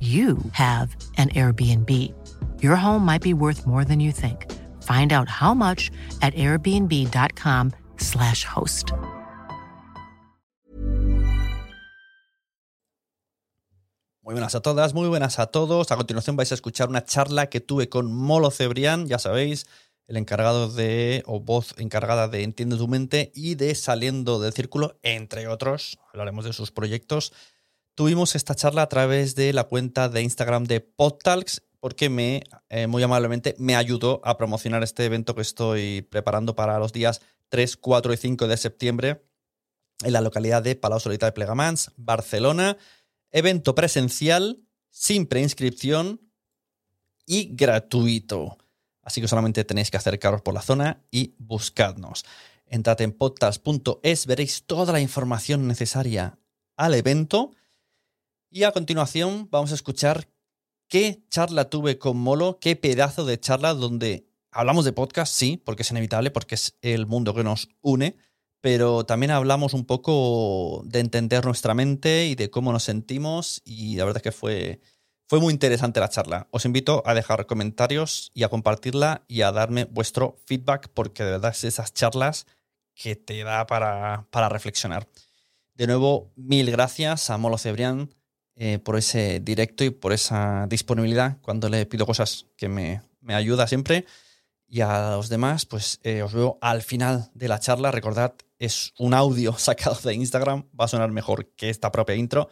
you have an Airbnb. Your home might be worth more than you think. Find out how much at airbnb.com/slash host. Muy buenas a todas, muy buenas a todos. A continuación vais a escuchar una charla que tuve con Molo Cebrián, ya sabéis, el encargado de, o voz encargada de Entiende tu mente y de Saliendo del Círculo, entre otros. Hablaremos de sus proyectos. Tuvimos esta charla a través de la cuenta de Instagram de PodTalks porque me, eh, muy amablemente me ayudó a promocionar este evento que estoy preparando para los días 3, 4 y 5 de septiembre en la localidad de Palau Solita de Plegamans, Barcelona. Evento presencial, sin preinscripción y gratuito. Así que solamente tenéis que acercaros por la zona y buscadnos. Entrad en podtalks.es, veréis toda la información necesaria al evento. Y a continuación vamos a escuchar qué charla tuve con Molo, qué pedazo de charla donde hablamos de podcast, sí, porque es inevitable, porque es el mundo que nos une, pero también hablamos un poco de entender nuestra mente y de cómo nos sentimos y la verdad es que fue, fue muy interesante la charla. Os invito a dejar comentarios y a compartirla y a darme vuestro feedback porque de verdad es esas charlas que te da para, para reflexionar. De nuevo, mil gracias a Molo Cebrián eh, por ese directo y por esa disponibilidad cuando le pido cosas que me, me ayuda siempre. Y a los demás, pues eh, os veo al final de la charla. Recordad, es un audio sacado de Instagram, va a sonar mejor que esta propia intro,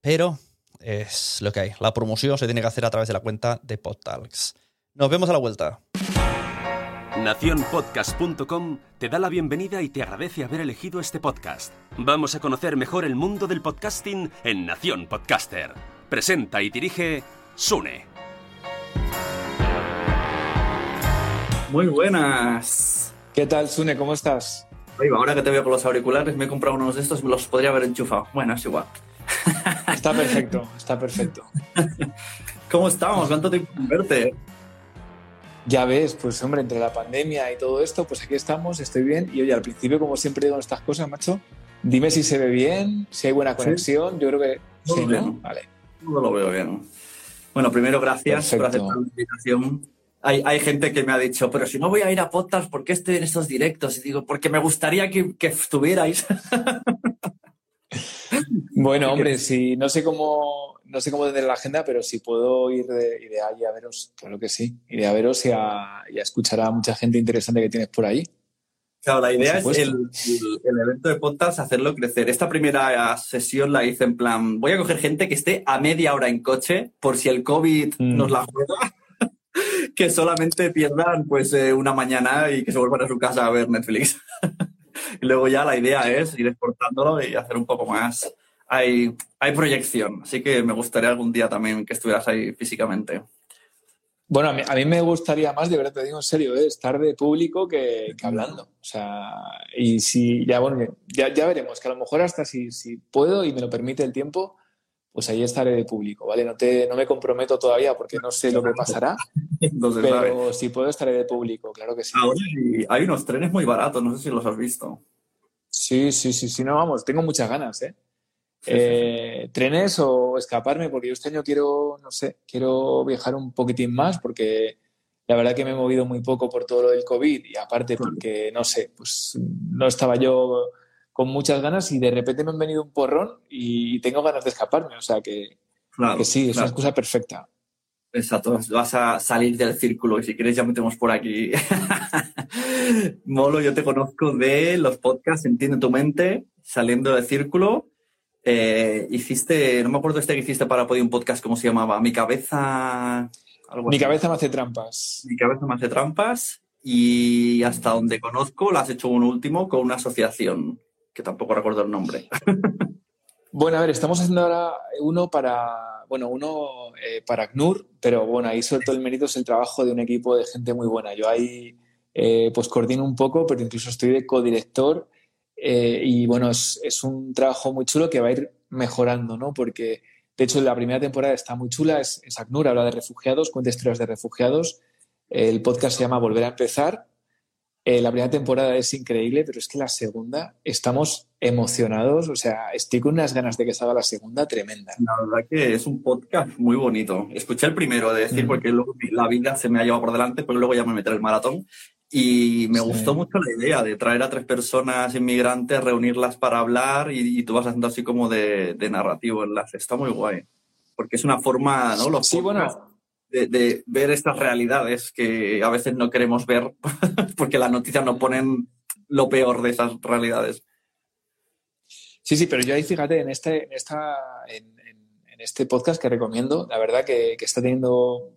pero es lo que hay. La promoción se tiene que hacer a través de la cuenta de PodTalks. Nos vemos a la vuelta. Naciónpodcast.com te da la bienvenida y te agradece haber elegido este podcast. Vamos a conocer mejor el mundo del podcasting en Nación Podcaster. Presenta y dirige Sune. Muy buenas. ¿Qué tal, Sune? ¿Cómo estás? Oye, ahora que te veo con los auriculares, me he comprado unos de estos, me los podría haber enchufado. Bueno, es igual. Está perfecto, está perfecto. ¿Cómo estamos? ¿Cuánto tiempo verte? Ya ves, pues hombre, entre la pandemia y todo esto, pues aquí estamos, estoy bien. Y oye, al principio, como siempre digo en estas cosas, macho, dime si se ve bien, si hay buena conexión. Yo creo que Todo sí. ¿no? Vale. No lo veo bien. Bueno, primero, gracias por aceptar la invitación. Hay, hay gente que me ha dicho, pero si no voy a ir a podcast, ¿por qué estoy en estos directos? Y digo, porque me gustaría que, que estuvierais. Bueno, hombre, si no sé cómo, no sé cómo tendré la agenda, pero si puedo ir de, ir allí a veros, claro que sí. Iré a veros y a, y a escuchar a mucha gente interesante que tienes por ahí. Claro, la idea es el, el, evento de podcast hacerlo crecer. Esta primera sesión la hice en plan, voy a coger gente que esté a media hora en coche por si el COVID mm. nos la juega, que solamente pierdan pues eh, una mañana y que se vuelvan a su casa a ver Netflix. y luego ya la idea es ir exportándolo y hacer un poco más. Hay, hay proyección, así que me gustaría algún día también que estuvieras ahí físicamente. Bueno, a mí, me gustaría más, de verdad te digo en serio, ¿eh? estar de público que, hablando. O sea, y si ya, bueno, ya, veremos, que a lo mejor hasta si, si, puedo y me lo permite el tiempo, pues ahí estaré de público, ¿vale? No, te, no me comprometo todavía porque no sé lo que pasará, pero si puedo estaré de público, claro que sí. Ahora hay unos trenes muy baratos, no sé si los has visto. Sí, sí, sí, sí, no, vamos, tengo muchas ganas, ¿eh? Eh, trenes o escaparme, porque yo este año quiero, no sé, quiero viajar un poquitín más, porque la verdad que me he movido muy poco por todo lo del COVID y aparte porque, no sé, pues no estaba yo con muchas ganas y de repente me han venido un porrón y tengo ganas de escaparme, o sea que, que sí, es una excusa perfecta. Exacto, vas a salir del círculo y si quieres ya metemos por aquí. Molo, yo te conozco de los podcasts Entiende tu mente, saliendo del círculo eh, hiciste, no me acuerdo este que hiciste para Podium Podcast, ¿cómo se llamaba? Mi cabeza. Mi cabeza me hace trampas. Mi cabeza me hace trampas. Y hasta donde conozco, lo has hecho un último con una asociación, que tampoco recuerdo el nombre. bueno, a ver, estamos haciendo ahora uno para, bueno, uno eh, para ACNUR, pero bueno, ahí sobre todo el mérito es el trabajo de un equipo de gente muy buena. Yo ahí eh, pues coordino un poco, pero incluso estoy de codirector eh, y bueno, es, un trabajo muy chulo que va a ir mejorando, ¿no? Porque, de hecho, la primera temporada está muy chula, es, es ACNUR, habla de refugiados, cuenta historias de refugiados. El podcast se llama Volver a empezar. Eh, la primera temporada es increíble, pero es que la segunda estamos emocionados. O sea, estoy con unas ganas de que salga la segunda tremenda. La verdad que es un podcast muy bonito. Escuché el primero de decir, porque luego la vida se me ha llevado por delante, pero luego ya me meteré el maratón. Y me gustó mucho la idea de traer a tres personas inmigrantes, reunirlas para hablar y, tú vas haciendo así como de, narrativo enlace. Está muy guay. Porque es una forma, ¿no? Los sí, bueno. De, ver estas realidades que a veces no queremos ver porque las noticias nos ponen lo peor de esas realidades. Sí, sí, pero yo ahí fíjate, en este, en esta, en, este podcast que recomiendo, la verdad que, que está teniendo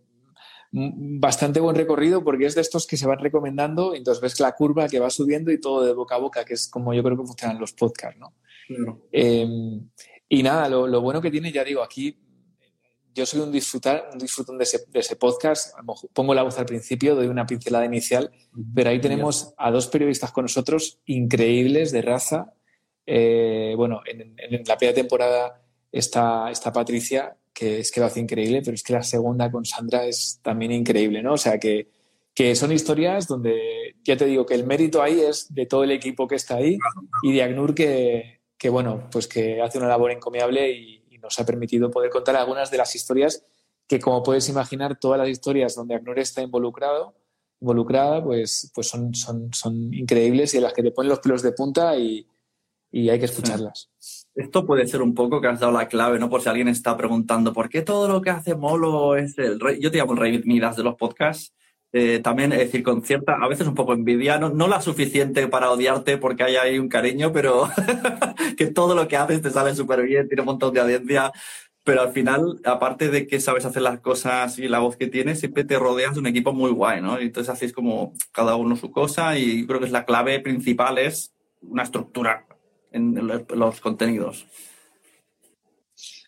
bastante buen recorrido porque es de estos que se van recomendando y entonces ves la curva que va subiendo y todo de boca a boca, que es como yo creo que funcionan los podcasts, ¿no? Em, y nada, lo, bueno que tiene, ya digo, aquí yo soy un, disfrutar, un disfrutón de ese, podcast, pongo la voz al principio, doy una pincelada inicial, pero ahí tenemos a dos periodistas con nosotros increíbles de raza. Eh, bueno, en, la primera temporada está, está Patricia, que es que lo hace increíble, pero es que la segunda con Sandra es también increíble, ¿no? O sea, que, que son historias donde ya te digo que el mérito ahí es de todo el equipo que está ahí y de ACNUR que, que bueno, pues que hace una labor encomiable y, nos ha permitido poder contar algunas de las historias que, como puedes imaginar, todas las historias donde ACNUR está involucrado, involucrada, pues, pues son, son, son increíbles y en las que te ponen los pelos de punta y, y hay que escucharlas. Esto puede ser un poco que has dado la clave, ¿no? Por si alguien está preguntando, ¿por qué todo lo que hace Molo es el rey? Yo te llamo el rey Midas de los podcasts. Eh, también, es decir, con cierta, a veces un poco envidia, no, la suficiente para odiarte porque hay ahí un cariño, pero que todo lo que haces te sale súper bien, tiene un montón de audiencia, pero al final, aparte de que sabes hacer las cosas y la voz que tienes, siempre te rodeas de un equipo muy guay, ¿no? Y entonces hacéis como cada uno su cosa y creo que es la clave principal es una estructura en los contenidos.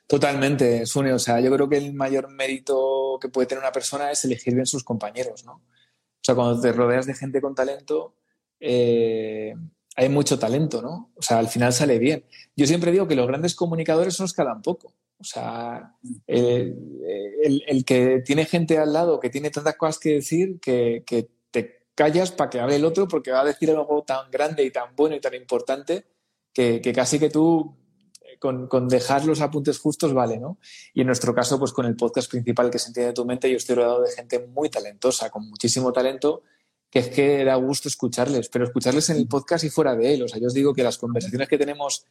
Totalmente, Sune. O sea, yo creo que el mayor mérito que puede tener una persona es elegir bien sus compañeros, ¿no? O sea, cuando te rodeas de gente con talento, eh, hay mucho talento, ¿no? O sea, al final sale bien. Yo siempre digo que los grandes comunicadores son los que hablan poco. O sea, el, que tiene gente al lado que tiene tantas cosas que decir que, que te callas para que hable el otro porque va a decir algo tan grande y tan bueno y tan importante que, casi que tú eh, con, dejar los apuntes justos vale, ¿no? Y en nuestro caso, pues con el podcast principal que se entiende tu mente, yo estoy rodeado de gente muy talentosa, con muchísimo talento, que es que da gusto escucharles, pero escucharles en el podcast y fuera de él. O sea, yo os digo que las conversaciones que tenemos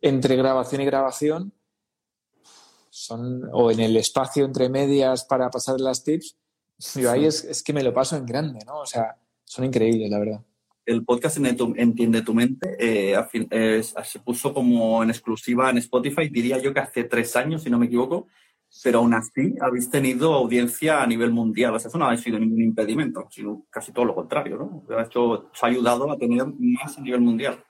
entre grabación y grabación son, o en el espacio entre medias para pasar las tips, yo ahí es, es, que me lo paso en grande, ¿no? O sea, son increíbles, la verdad. El podcast Entiende tu mente eh, se puso como en exclusiva en Spotify, diría yo que hace tres años, si no me equivoco, pero aún así habéis tenido audiencia a nivel mundial. O sea, eso no ha sido ningún impedimento, sino casi todo lo contrario, ¿no? Esto os ha ayudado a tener más a nivel mundial.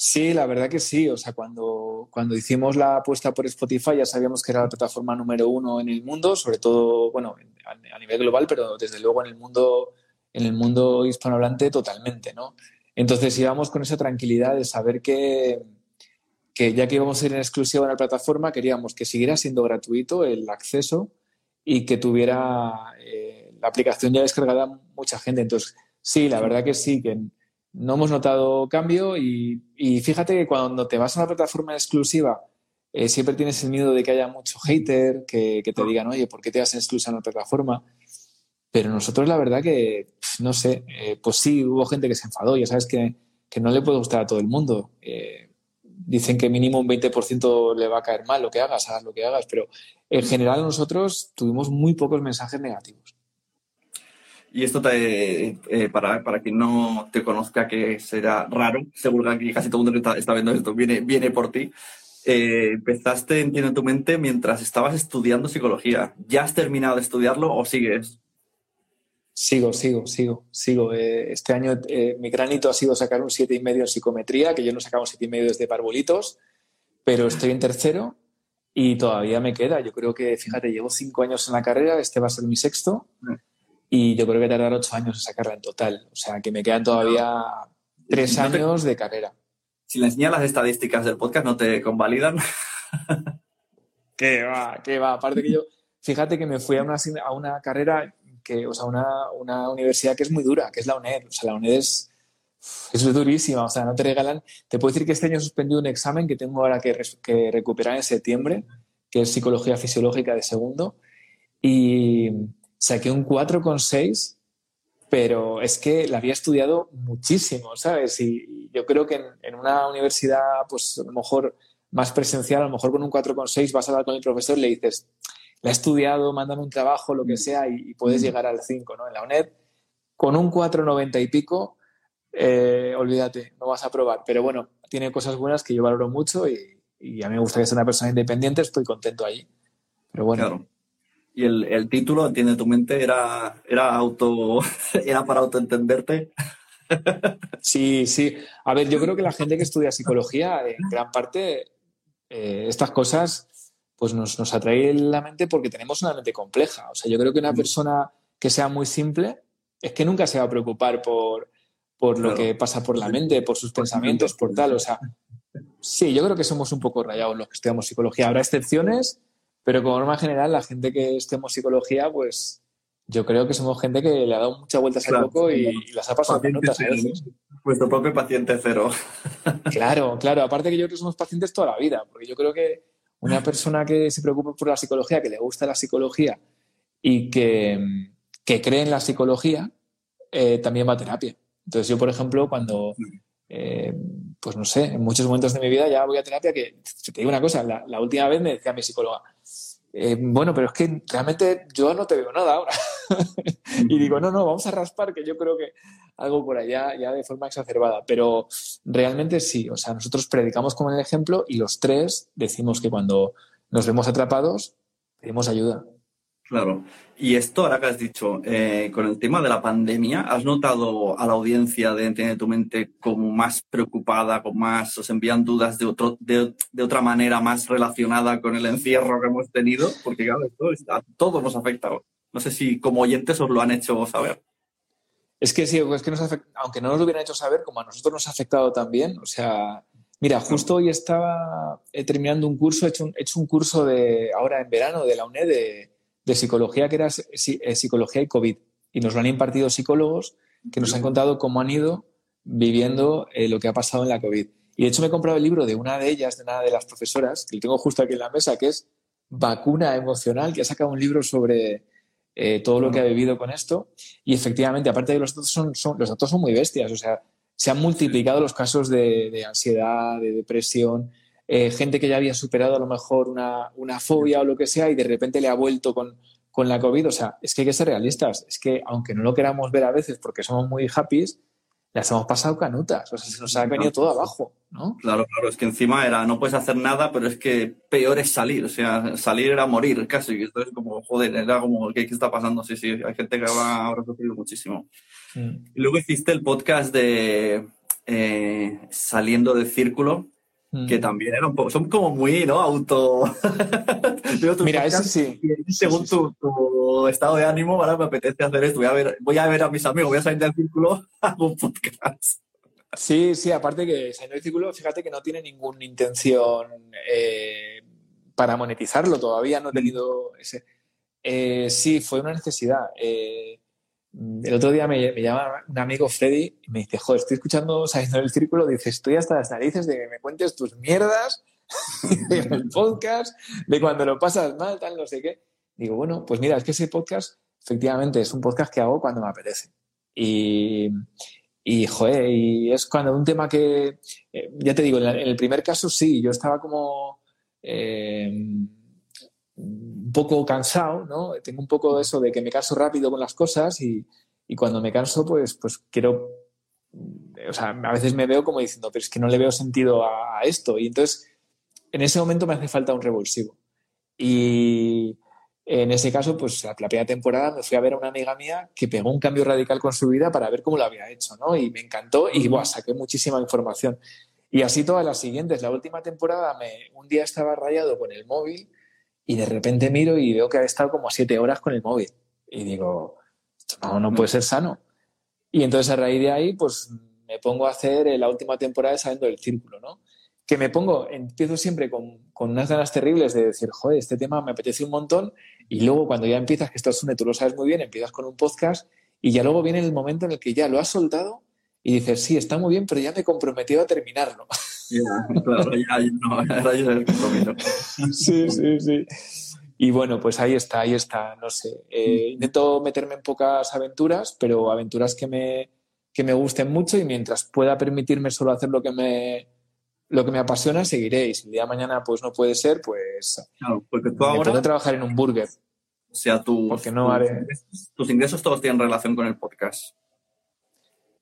Sí, la verdad que sí. O sea, cuando, cuando hicimos la apuesta por Spotify ya sabíamos que era la plataforma número uno en el mundo, sobre todo, bueno, a, nivel global, pero desde luego en el mundo, en el mundo hispanohablante totalmente, ¿no? Entonces íbamos con esa tranquilidad de saber que, que ya que íbamos a ir en exclusiva en la plataforma, queríamos que siguiera siendo gratuito el acceso y que tuviera eh, la aplicación ya descargada mucha gente. Entonces, sí, la verdad que sí, que no hemos notado cambio y, fíjate que cuando te vas a una plataforma exclusiva eh, siempre tienes el miedo de que haya mucho hater, que, te digan, oye, ¿por qué te vas en exclusiva en la plataforma? Pero nosotros la verdad que, no sé, eh, pues sí, hubo gente que se enfadó, ya sabes que, no le puede gustar a todo el mundo. Eh, dicen que mínimo un 20% le va a caer mal lo que hagas, hagas lo que hagas, pero en general nosotros tuvimos muy pocos mensajes negativos. Y esto eh, para, para quien no te conozca, que será raro, seguro que casi todo el mundo que está, viendo esto viene, viene por ti. Empezaste, entiendo en tu mente, mientras estabas estudiando psicología. ¿Ya has terminado de estudiarlo o sigues? Sigo, sigo, sigo, sigo. Eh, este año mi granito ha sido sacar un siete y medio en psicometría, que yo no sacaba un siete y medio desde parbolitos, pero estoy en tercero y todavía me queda. Yo creo que, fíjate, llevo cinco años en la carrera, este va a ser mi sexto. Y yo creo que tardar ocho años en sacarla en total. O sea, que me quedan todavía tres años de carrera. Si le enseñas las estadísticas del podcast, ¿no te convalidan? qué va, qué va. Aparte que yo, fíjate que me fui a una, a una carrera, que, o sea, una, una universidad que es muy dura, que es la UNED. O sea, la UNED es, es durísima, o sea, no te regalan. Te puedo decir que este año he suspendido un examen que tengo ahora que, que recuperar en septiembre, que es psicología fisiológica de segundo. Y, saqué un 4,6, pero es que la había estudiado muchísimo, ¿sabes? Y yo creo que en, una universidad, pues a lo mejor más presencial, a lo mejor con un 4,6 vas a hablar con el profesor y le dices, la he estudiado, mándame un trabajo, lo que sea, y, puedes mm. llegar al 5, ¿no? En la UNED, con un 4,90 y pico, eh, olvídate, no vas a probar. Pero bueno, tiene cosas buenas que yo valoro mucho y, y a mí me gusta que sea una persona independiente, estoy contento ahí. Pero bueno y el, título, entiende tu mente, era, era auto, era para autoentenderte. Sí, sí. A ver, yo creo que la gente que estudia psicología, en gran parte, eh, estas cosas, pues nos, nos atrae la mente porque tenemos una mente compleja. O sea, yo creo que una mm. persona que sea muy simple es que nunca se va a preocupar por, por lo que pasa por la mente, por sus pensamientos, por tal. O sea, sí, yo creo que somos un poco rayados los que estudiamos psicología. Habrá excepciones, pero como norma general, la gente que estemos psicología, pues yo creo que somos gente que le ha dado muchas vueltas al loco y, las ha pasado notas veces. Vuestro propio paciente cero. Claro, claro. Aparte que yo creo que somos pacientes toda la vida, porque yo creo que una persona que se preocupa por la psicología, que le gusta la psicología y que, cree en la psicología, eh, también va a terapia. Entonces yo, por ejemplo, cuando, eh, pues no sé, en muchos momentos de mi vida ya voy a terapia, que te digo una cosa, la última vez me decía mi psicóloga, eh, bueno, pero es que realmente yo no te veo nada ahora. y digo, no, no, vamos a raspar, que yo creo que algo por allá ya de forma exacerbada. Pero realmente sí, o sea, nosotros predicamos como el ejemplo y los tres decimos que cuando nos vemos atrapados, pedimos ayuda. Claro. Y esto, ahora que has dicho, eh, con el tema de la pandemia, ¿has notado a la audiencia de Entiende tu mente como más preocupada, con más, os envían dudas de, otro, de, otra manera más relacionada con el encierro que hemos tenido? Porque claro, esto a todos nos ha afectado. No sé si como oyentes os lo han hecho saber. Es que sí, es que nos aunque no nos lo hubieran hecho saber, como a nosotros nos ha afectado también, o sea, Mira, justo hoy estaba eh, terminando un curso, he hecho un, he hecho un curso de ahora en verano de la UNED de, de psicología que era eh, psicología y COVID. Y nos lo han impartido psicólogos que nos han contado cómo han ido viviendo eh, lo que ha pasado en la COVID. Y de hecho me he comprado el libro de una de ellas, de una de las profesoras, que lo tengo justo aquí en la mesa, que es Vacuna Emocional, que ha sacado un libro sobre eh, todo lo que ha vivido con esto. Y efectivamente, aparte de los datos, son, los datos son muy bestias. O sea, se han multiplicado los casos de, ansiedad, de depresión, eh, gente que ya había superado a lo mejor una, una, fobia o lo que sea y de repente le ha vuelto con, con la COVID. O sea, es que hay que ser realistas. Es que aunque no lo queramos ver a veces porque somos muy happy, las hemos pasado canutas. O sea, se nos ha venido todo abajo, ¿no? Claro, claro. Es que encima era, no puedes hacer nada, pero es que peor es salir. O sea, salir era morir casi. Esto es como, joder, era como, ¿qué, qué está pasando? Sí, sí, hay gente que va, habrá sufrido muchísimo. Mm. Y luego hiciste el podcast de eh, Saliendo del Círculo que también era un poco, son como muy, ¿no? Auto. Mira, eso sí. Según Tu, estado de ánimo, ahora me apetece hacer esto. Voy a ver, voy a, ver a mis amigos, voy a salir del círculo, hago un podcast. Sí, sí, aparte que salir del círculo, fíjate que no tiene ninguna intención eh, para monetizarlo, todavía no he tenido ese. Eh, sí, fue una necesidad. Eh, el otro día me, llama un amigo Freddy y me dice, joder, estoy escuchando saliendo del círculo, dice, estoy hasta las narices de que me cuentes tus mierdas en podcast, de cuando lo pasas mal, tal, no sé qué. Digo, bueno, pues mira, es que ese podcast efectivamente es un podcast que hago cuando me apetece. Y, y joder, y es cuando un tema que, eh, ya te digo, en, el primer caso sí, yo estaba como... Eh, un poco cansado, ¿no? Tengo un poco eso de que me canso rápido con las cosas y, cuando me canso, pues, pues quiero, o sea, a veces me veo como diciendo, pero es que no le veo sentido a, esto. Y entonces, en ese momento me hace falta un revulsivo. Y en ese caso, pues la, primera temporada me fui a ver a una amiga mía que pegó un cambio radical con su vida para ver cómo lo había hecho, ¿no? Y me encantó y, buah, saqué muchísima información. Y así todas las siguientes. La última temporada, me, un día estaba rayado con el móvil y de repente miro y veo que ha estado como siete horas con el móvil. Y digo, no, no puede ser sano. Y entonces a raíz de ahí, pues me pongo a hacer la última temporada de Saliendo del Círculo, ¿no? Que me pongo, empiezo siempre con, con, unas ganas terribles de decir, joder, este tema me apetece un montón. Y luego cuando ya empiezas, que esto es tú lo sabes muy bien, empiezas con un podcast y ya luego viene el momento en el que ya lo has soltado y dices, sí, está muy bien, pero ya me he comprometido a terminarlo. claro, ya, no, el compromiso. Sí, sí, sí. Y bueno, pues ahí está, ahí está, no sé. Eh, intento meterme en pocas aventuras, pero aventuras que me, que me gusten mucho y mientras pueda permitirme solo hacer lo que me, lo que me apasiona, seguiré. Y si el día de mañana pues no puede ser, pues claro, porque tú ahora, trabajar en un burger. O sea, tu, porque no haré... tus ingresos todos tienen relación con el podcast.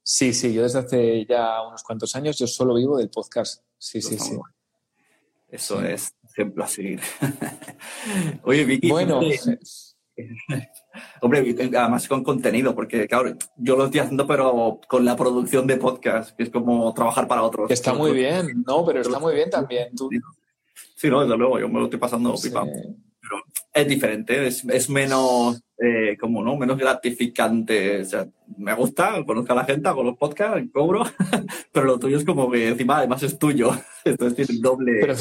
Sí, sí, yo desde hace ya unos cuantos años yo solo vivo del podcast. Sí, sí, sí. Eso es ejemplo a seguir. Oye, Vicky. Bueno. Hombre, además con contenido, porque claro, yo lo estoy haciendo, pero con la producción de podcast, que es como trabajar para otros. Está muy bien, no, pero está muy bien también. Sí, no, desde luego, yo me lo estoy pasando pipa. Es diferente, es, menos, eh, como, ¿no? Menos gratificante. O sea, me gusta, conozco a la gente, hago los podcasts, cobro, pero lo tuyo es como que encima además es tuyo. Entonces tiene doble. Pero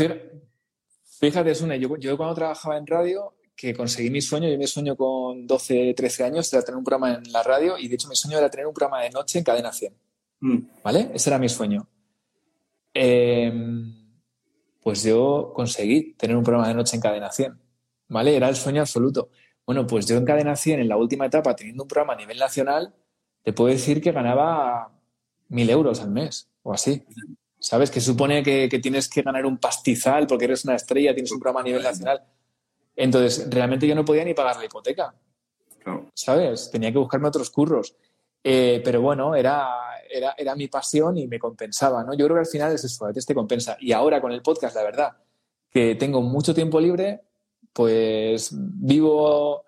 fíjate, Sune, yo, yo cuando trabajaba en radio, que conseguí mi sueño, yo mi sueño con 12, 13 años era tener un programa en la radio y de hecho mi sueño era tener un programa de noche en Cadena 100. Mm. ¿Vale? Ese era mi sueño. Em, pues yo conseguí tener un programa de noche en Cadena 100. ¿Vale? Era el sueño absoluto. Bueno, pues yo en Cadena 100, en la última etapa, teniendo un programa a nivel nacional, te puedo decir que ganaba mil euros al mes o así. ¿Sabes? Que supone que, tienes que ganar un pastizal porque eres una estrella, tienes un programa a nivel nacional. Entonces, realmente yo no podía ni pagar la hipoteca. ¿Sabes? Tenía que buscarme otros curros. Eh, pero bueno, era, era, era, mi pasión y me compensaba, ¿no? Yo creo que al final es eso, a veces te compensa. Y ahora con el podcast, la verdad, que tengo mucho tiempo libre, pues vivo,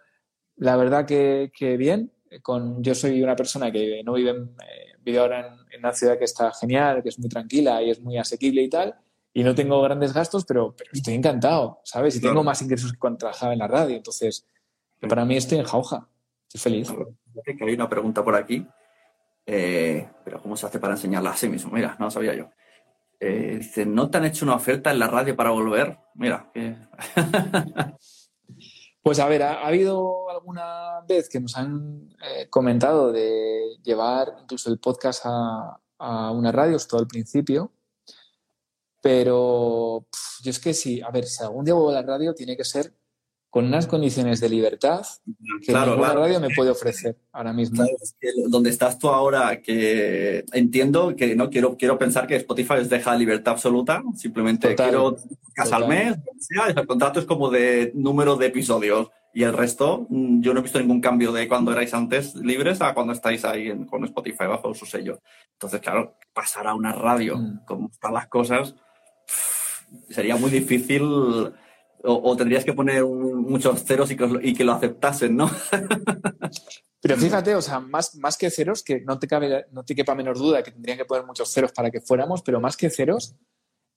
la verdad que, bien. Con, yo soy una persona que no vive, eh, vive ahora en, una ciudad que está genial, que es muy tranquila y es muy asequible y tal. Y no tengo grandes gastos, pero, estoy encantado, ¿sabes? Y tengo más ingresos que cuando trabajaba en la radio. Entonces, para mí estoy en jauja. Estoy feliz. hay una pregunta por aquí. Eh, pero ¿cómo se hace para enseñarla así mismo? Mira, no lo sabía yo. Eh, dice, ¿no te han hecho una oferta en la radio para volver? Mira. pues a ver, ha, habido alguna vez que nos han eh, comentado de llevar incluso el podcast a, a una radio, todo al principio. Pero yo es que sí, a ver, si algún día vuelvo a la radio, tiene que ser con unas condiciones de libertad que Claro, ninguna claro. radio me puede ofrecer ahora mismo. Donde estás tú ahora, que entiendo que no quiero, quiero pensar que Spotify les deja libertad absoluta, simplemente Total, quiero casa al mes, sea, el contrato es como de número de episodios y el resto, mm, yo no he visto ningún cambio de cuando erais antes libres a cuando estáis ahí en- con Spotify bajo su sello. Entonces, claro, pasar a una radio, Mm. como están las cosas, pff, sería muy difícil o, tendrías que poner muchos ceros y que, lo- aceptasen, ¿no? Pero fíjate, o sea, más, más que ceros, que no te, cabe, no te quepa menor duda que tendrían que poner muchos ceros para que fuéramos, pero más que ceros,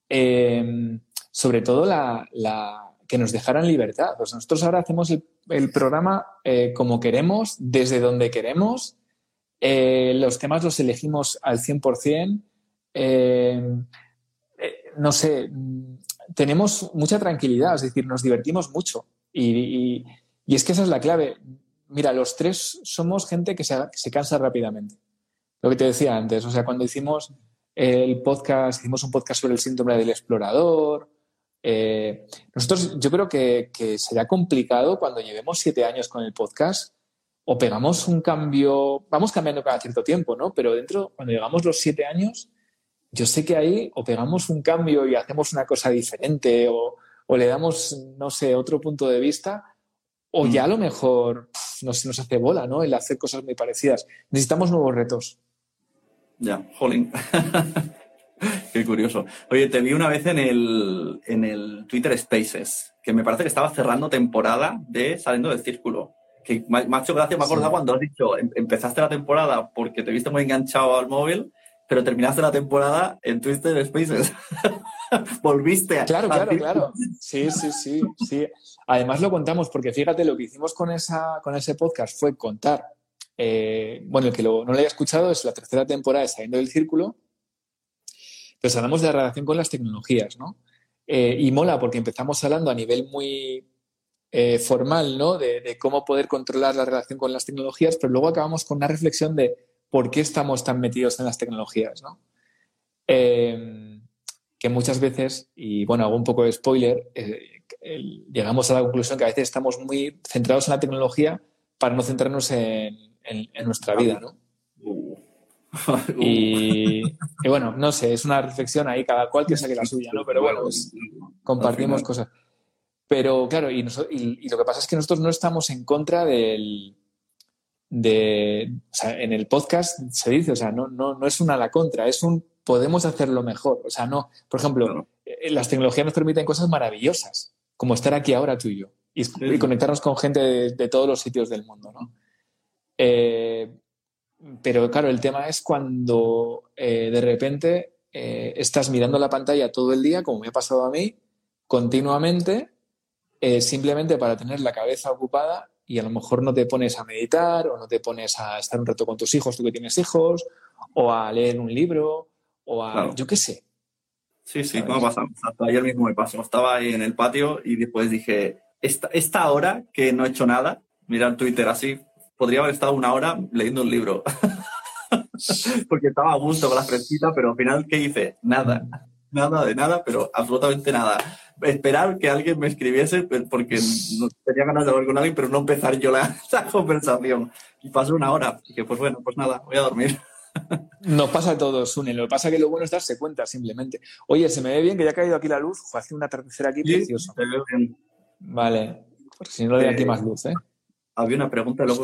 eh, sobre todo la, la- que nos dejaran libertad. Pues nosotros ahora hacemos el, programa eh, como queremos, desde donde queremos, eh, los temas los elegimos al 100%, eh, eh, no sé, mm, tenemos mucha tranquilidad, es decir, nos divertimos mucho. Y, y- y es que esa es la clave. Mira, los tres somos gente que se, que se cansa rápidamente. Lo que te decía antes, o sea, cuando hicimos el podcast, hicimos un podcast sobre el síndrome del explorador. eh, nosotros, yo creo que, que será complicado cuando llevemos siete años con el podcast o pegamos un cambio, vamos cambiando cada cierto tiempo, ¿no? Pero dentro, cuando llegamos los siete años, yo sé que ahí o pegamos un cambio y hacemos una cosa diferente o, o le damos, no sé, otro punto de vista, o ya a lo mejor pf, nos, nos hace bola, ¿no? El hacer cosas muy parecidas. Necesitamos nuevos retos. Ya, jolín. Qué curioso. Oye, te vi una vez en el, en el Twitter Spaces, que me parece que estaba cerrando temporada de Saliendo del Círculo. Que me ha me ha hecho gracia, me Sí. cuando has dicho, em- empezaste la temporada porque te viste muy enganchado al móvil, pero terminaste la temporada en Twitter Spaces. Volviste a... Claro, claro, claro. Sí, sí, sí, sí. Además lo contamos porque fíjate, lo que hicimos con, esa, con ese podcast fue contar. eh, bueno, el que lo- no lo haya escuchado es la tercera temporada de Saliendo del Círculo. Pues hablamos de la relación con las tecnologías, ¿no? Eh, y mola porque empezamos hablando a nivel muy eh, formal, ¿no? De, de cómo poder controlar la relación con las tecnologías, pero luego acabamos con una reflexión de por qué estamos tan metidos en las tecnologías, ¿no? Eh, que muchas veces, y bueno, hago un poco de spoiler, eh, el- llegamos a la conclusión que a veces estamos muy centrados en la tecnología para no centrarnos en, en- en nuestra vida, ¿no? Uh. Y, y bueno, no sé, es una reflexión ahí, cada cual que saque la suya, ¿no? Pero bueno, pues, compartimos cosas. Pero claro, y, noso- y- y lo que pasa es que nosotros no estamos en contra del. De, o sea, en el podcast se dice, o sea, no, no, no es una a la contra, es un podemos hacerlo mejor. O sea, no, por ejemplo, eh, las tecnologías nos permiten cosas maravillosas, como estar aquí ahora tú y yo, y, y conectarnos con gente de, de todos los sitios del mundo, ¿no? Eh, pero claro, el tema es cuando eh, de repente eh, estás mirando la pantalla todo el día, como me ha pasado a mí, continuamente, simplemente para tener la cabeza ocupada y a lo mejor no te pones a meditar o no te pones a estar un rato con tus hijos, tú que tienes hijos, o a leer un libro, o a, Claro. yo qué sé. Sí, sí, pasado. Hasta ayer mismo me pasó. Estaba ahí en el patio y después dije, esta, esta hora que no he hecho nada, mirar Twitter así, podría haber estado una hora leyendo un libro. Porque estaba a gusto con la fresquita, pero al final, ¿qué hice? Nada. Nada de nada, pero absolutamente nada. Esperar que alguien me escribiese porque no tenía ganas de hablar con alguien, pero no empezar yo la, la conversación. Y pasó una hora. Y dije, pues bueno, pues nada, voy a dormir. Nos pasa a todos, Sune. Lo que pasa es que lo bueno es darse cuenta simplemente. Oye, se me ve bien que ya ha caído aquí la luz. Jo, hace un atardecer aquí precioso. te veo bien. Vale. Porque si no le doy aquí Eh, más luz, ¿eh? Había una pregunta, luego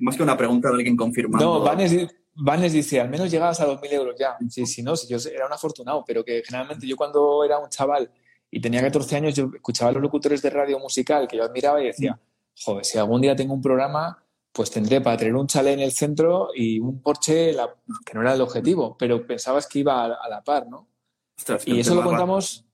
más que una pregunta de alguien confirmando. No, Vanes, Vanes dice, al menos llegabas a 2.000 euros ya. Sí, sí, no, si yo era un afortunado, pero que generalmente yo cuando era un chaval y tenía 14 años, yo escuchaba a los locutores de radio musical que yo admiraba y decía, joder, si algún día tengo un programa, pues tendré para tener un chalet en el centro y un Porsche, la- que no era el objetivo, pero pensabas que iba a, la par, ¿no? Ostras, Y eso lo contamos.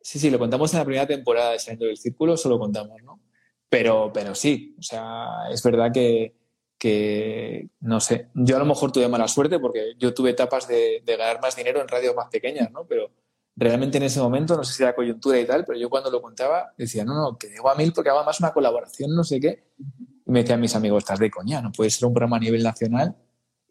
Sí, sí, lo contamos en la primera temporada de Saliendo del Círculo, eso lo contamos, ¿no? Pero, pero sí, o sea, es verdad que, que, no sé, yo a lo mejor tuve mala suerte porque yo tuve etapas de, de ganar más dinero en radios más pequeñas, ¿no? Pero realmente en ese momento, no sé si era coyuntura y tal, pero yo cuando lo contaba decía, no, no, que llego a mil porque hago más una colaboración, no sé qué. Y me decían mis amigos, estás de coña, no puede ser un programa a nivel nacional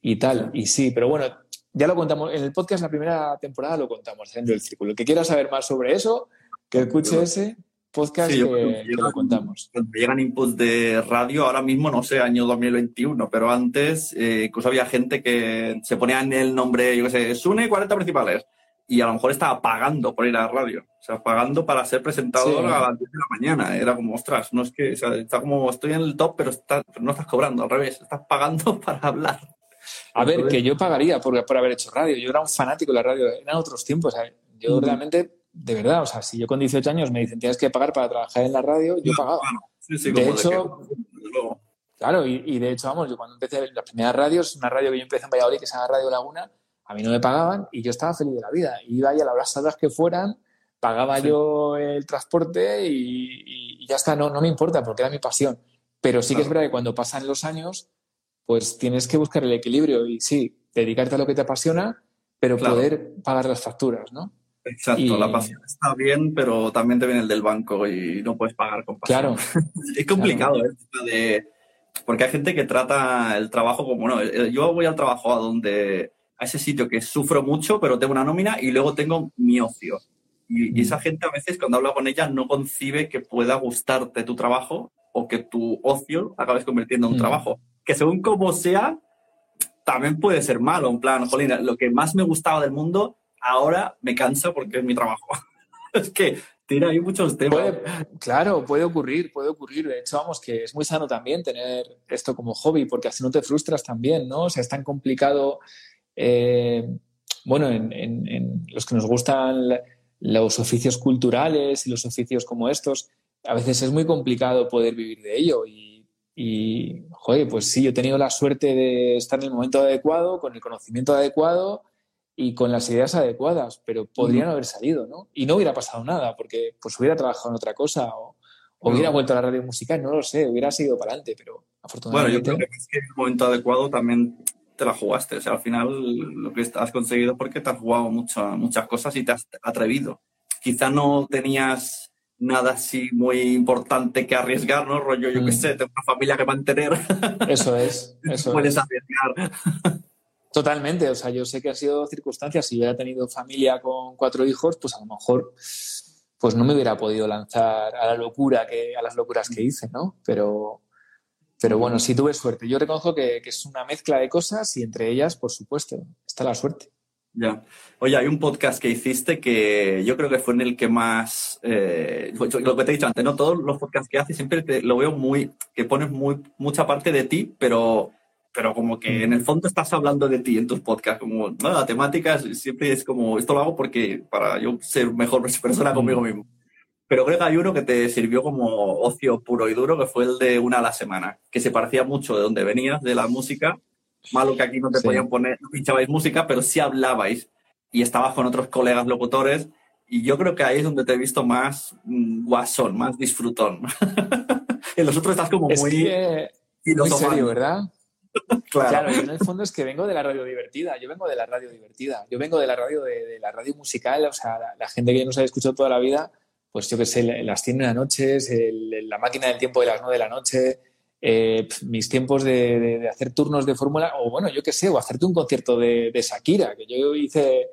y tal. Y sí, pero bueno, ya lo contamos, en el podcast la primera temporada lo contamos, Saliendo del Círculo. Que quiera saber más sobre eso, que escuche ese. podcast Sí, que, lo contamos. Cuando llegan inputs de radio, ahora mismo, no sé, año 2021, pero antes eh, incluso había gente que se ponía en el nombre, yo qué sé, Sune 40 principales, y a lo mejor estaba pagando por ir a la radio, o sea, pagando para ser presentador Sí. a las 10 de la mañana. Era como, ostras, no es que, o sea, está como, estoy en el top, pero, está- pero no estás cobrando, al revés, estás pagando para hablar. A ver, que yo pagaría por, por haber hecho radio. Yo era un fanático de la radio. Eran otros tiempos. sea, Yo Mm. realmente, de verdad, o sea, si yo con 18 años me dicen tienes que pagar para trabajar en la radio, yo pagaba. Sí, sí, De hecho- que- luego. Claro, y, y de hecho, vamos, yo cuando empecé las primeras radios, una radio que yo empecé en Valladolid, que se llama Radio Laguna, a mí no me pagaban y yo estaba feliz de la vida. Iba ahí a las horas que fueran, pagaba Sí. yo el transporte y, ya está, no, no me importa porque era mi pasión. Pero sí que es verdad que cuando pasan los años, pues tienes que buscar el equilibrio y sí, dedicarte a lo que te apasiona, pero Claro. poder pagar las facturas, ¿no? Exacto, Y- la pasión está bien, pero también te viene el del banco y no puedes pagar con pasión. Claro, Es complicado, ¿eh? De- Porque hay gente que trata el trabajo como, no, eh, yo voy al trabajo a donde, a ese sitio que sufro mucho, pero tengo una nómina y luego tengo mi ocio. Y, y Mm. esa gente a veces cuando hablo con ella no concibe que pueda gustarte tu trabajo o que tu ocio acabes convirtiendo en un Mm. trabajo. Que según como sea, también puede ser malo. En plan, jolín, lo que más me gustaba del mundo, ahora me cansa porque es mi trabajo. es que tira ahí muchos temas. Puede- claro, puede ocurrir, puede ocurrir. De hecho, vamos, que es muy sano también tener esto como hobby, porque así no te frustras también, ¿no? O sea, es tan complicado. Eh, bueno, en, en- en los que nos gustan los oficios culturales y los oficios como estos, a veces es muy complicado poder vivir de ello. Y, y, joder, pues sí, yo he tenido la suerte de estar en el momento adecuado, con el conocimiento adecuado y con las ideas adecuadas, pero podrían haber salido, ¿no? Y no hubiera pasado nada, porque pues hubiera trabajado en otra cosa o, o hubiera vuelto a la radio musical, no lo sé, hubiera sido para adelante, pero Bueno, afortunadamente... yo creo que es que en el momento adecuado también te la jugaste. O sea, al final lo que has conseguido porque te has jugado mucho- muchas cosas y te has atrevido. Quizá no tenías nada así muy importante que arriesgar, ¿no? Rollo, yo qué Mm. sé, tengo una familia que mantener, Eso es, eso puedes es. arriesgar. Totalmente, o sea, yo sé que ha sido circunstancias. Si hubiera tenido familia con cuatro hijos, pues a lo mejor pues no me hubiera podido lanzar a la locura que a las locuras que hice, ¿no? Pero, pero bueno, sí tuve suerte. Yo reconozco que, que es una mezcla de cosas y entre ellas, por supuesto, está la suerte. Ya. Oye, hay un podcast que hiciste que yo creo que fue en el que más, eh, lo que te he dicho antes, ¿no? Todos los podcasts que haces siempre te, lo veo muy, que pones muy, mucha parte de ti, pero, pero como que en el fondo estás hablando de ti en tus podcasts, como, no, la temática siempre es como, esto lo hago porque para yo ser mejor persona conmigo mismo. Pero creo que hay uno que te sirvió como ocio puro y duro, que fue el de una a la semana, que se parecía mucho de donde venías, de la música. Malo que aquí no te Sí. podían poner, no pinchabais música, pero sí hablabais y estabas con otros colegas locutores. Y yo creo que ahí es donde te he visto más mm, guasón, más disfrutón. en los otros estás como Es muy que muy serio, ¿verdad? Claro. Claro, yo en el fondo es que vengo de la radio divertida, yo vengo de la radio divertida, yo vengo de la radio de, de la radio musical, o sea, la, la gente que nos ha escuchado toda la vida, pues yo qué sé, la- las 100 de las noches, el- el- la máquina del tiempo de las 9 de la noche, eh, mis tiempos de, de- de hacer turnos de fórmula, o bueno, yo qué sé, o hacerte un concierto de, de Shakira, que yo hice,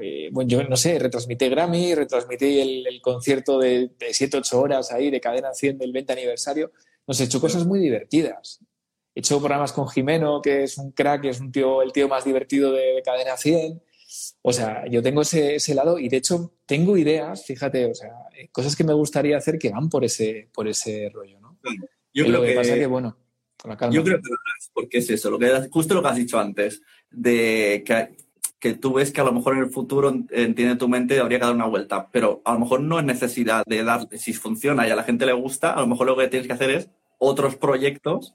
eh, bueno, yo no sé, retransmití Grammy, retransmití el, el concierto de, de 7-8 horas ahí de Cadena 100 del 20 aniversario, nos he hecho cosas muy divertidas. He hecho programas con Jimeno, que es un crack, que es un tío, el tío más divertido de, de Cadena 100. O sea, yo tengo ese, ese lado y de hecho tengo ideas, fíjate, o sea, eh, cosas que me gustaría hacer que van por ese, por ese rollo, ¿no? Yo creo lo que, que, pasa que, bueno, con la calma. yo creo que lo harás, porque es eso, lo que, justo lo que has dicho antes, de que, que tú ves que a lo mejor en el futuro, entiende tu mente, habría que dar una vuelta, pero a lo mejor no es necesidad de dar, si funciona y a la gente le gusta, a lo mejor lo que tienes que hacer es otros proyectos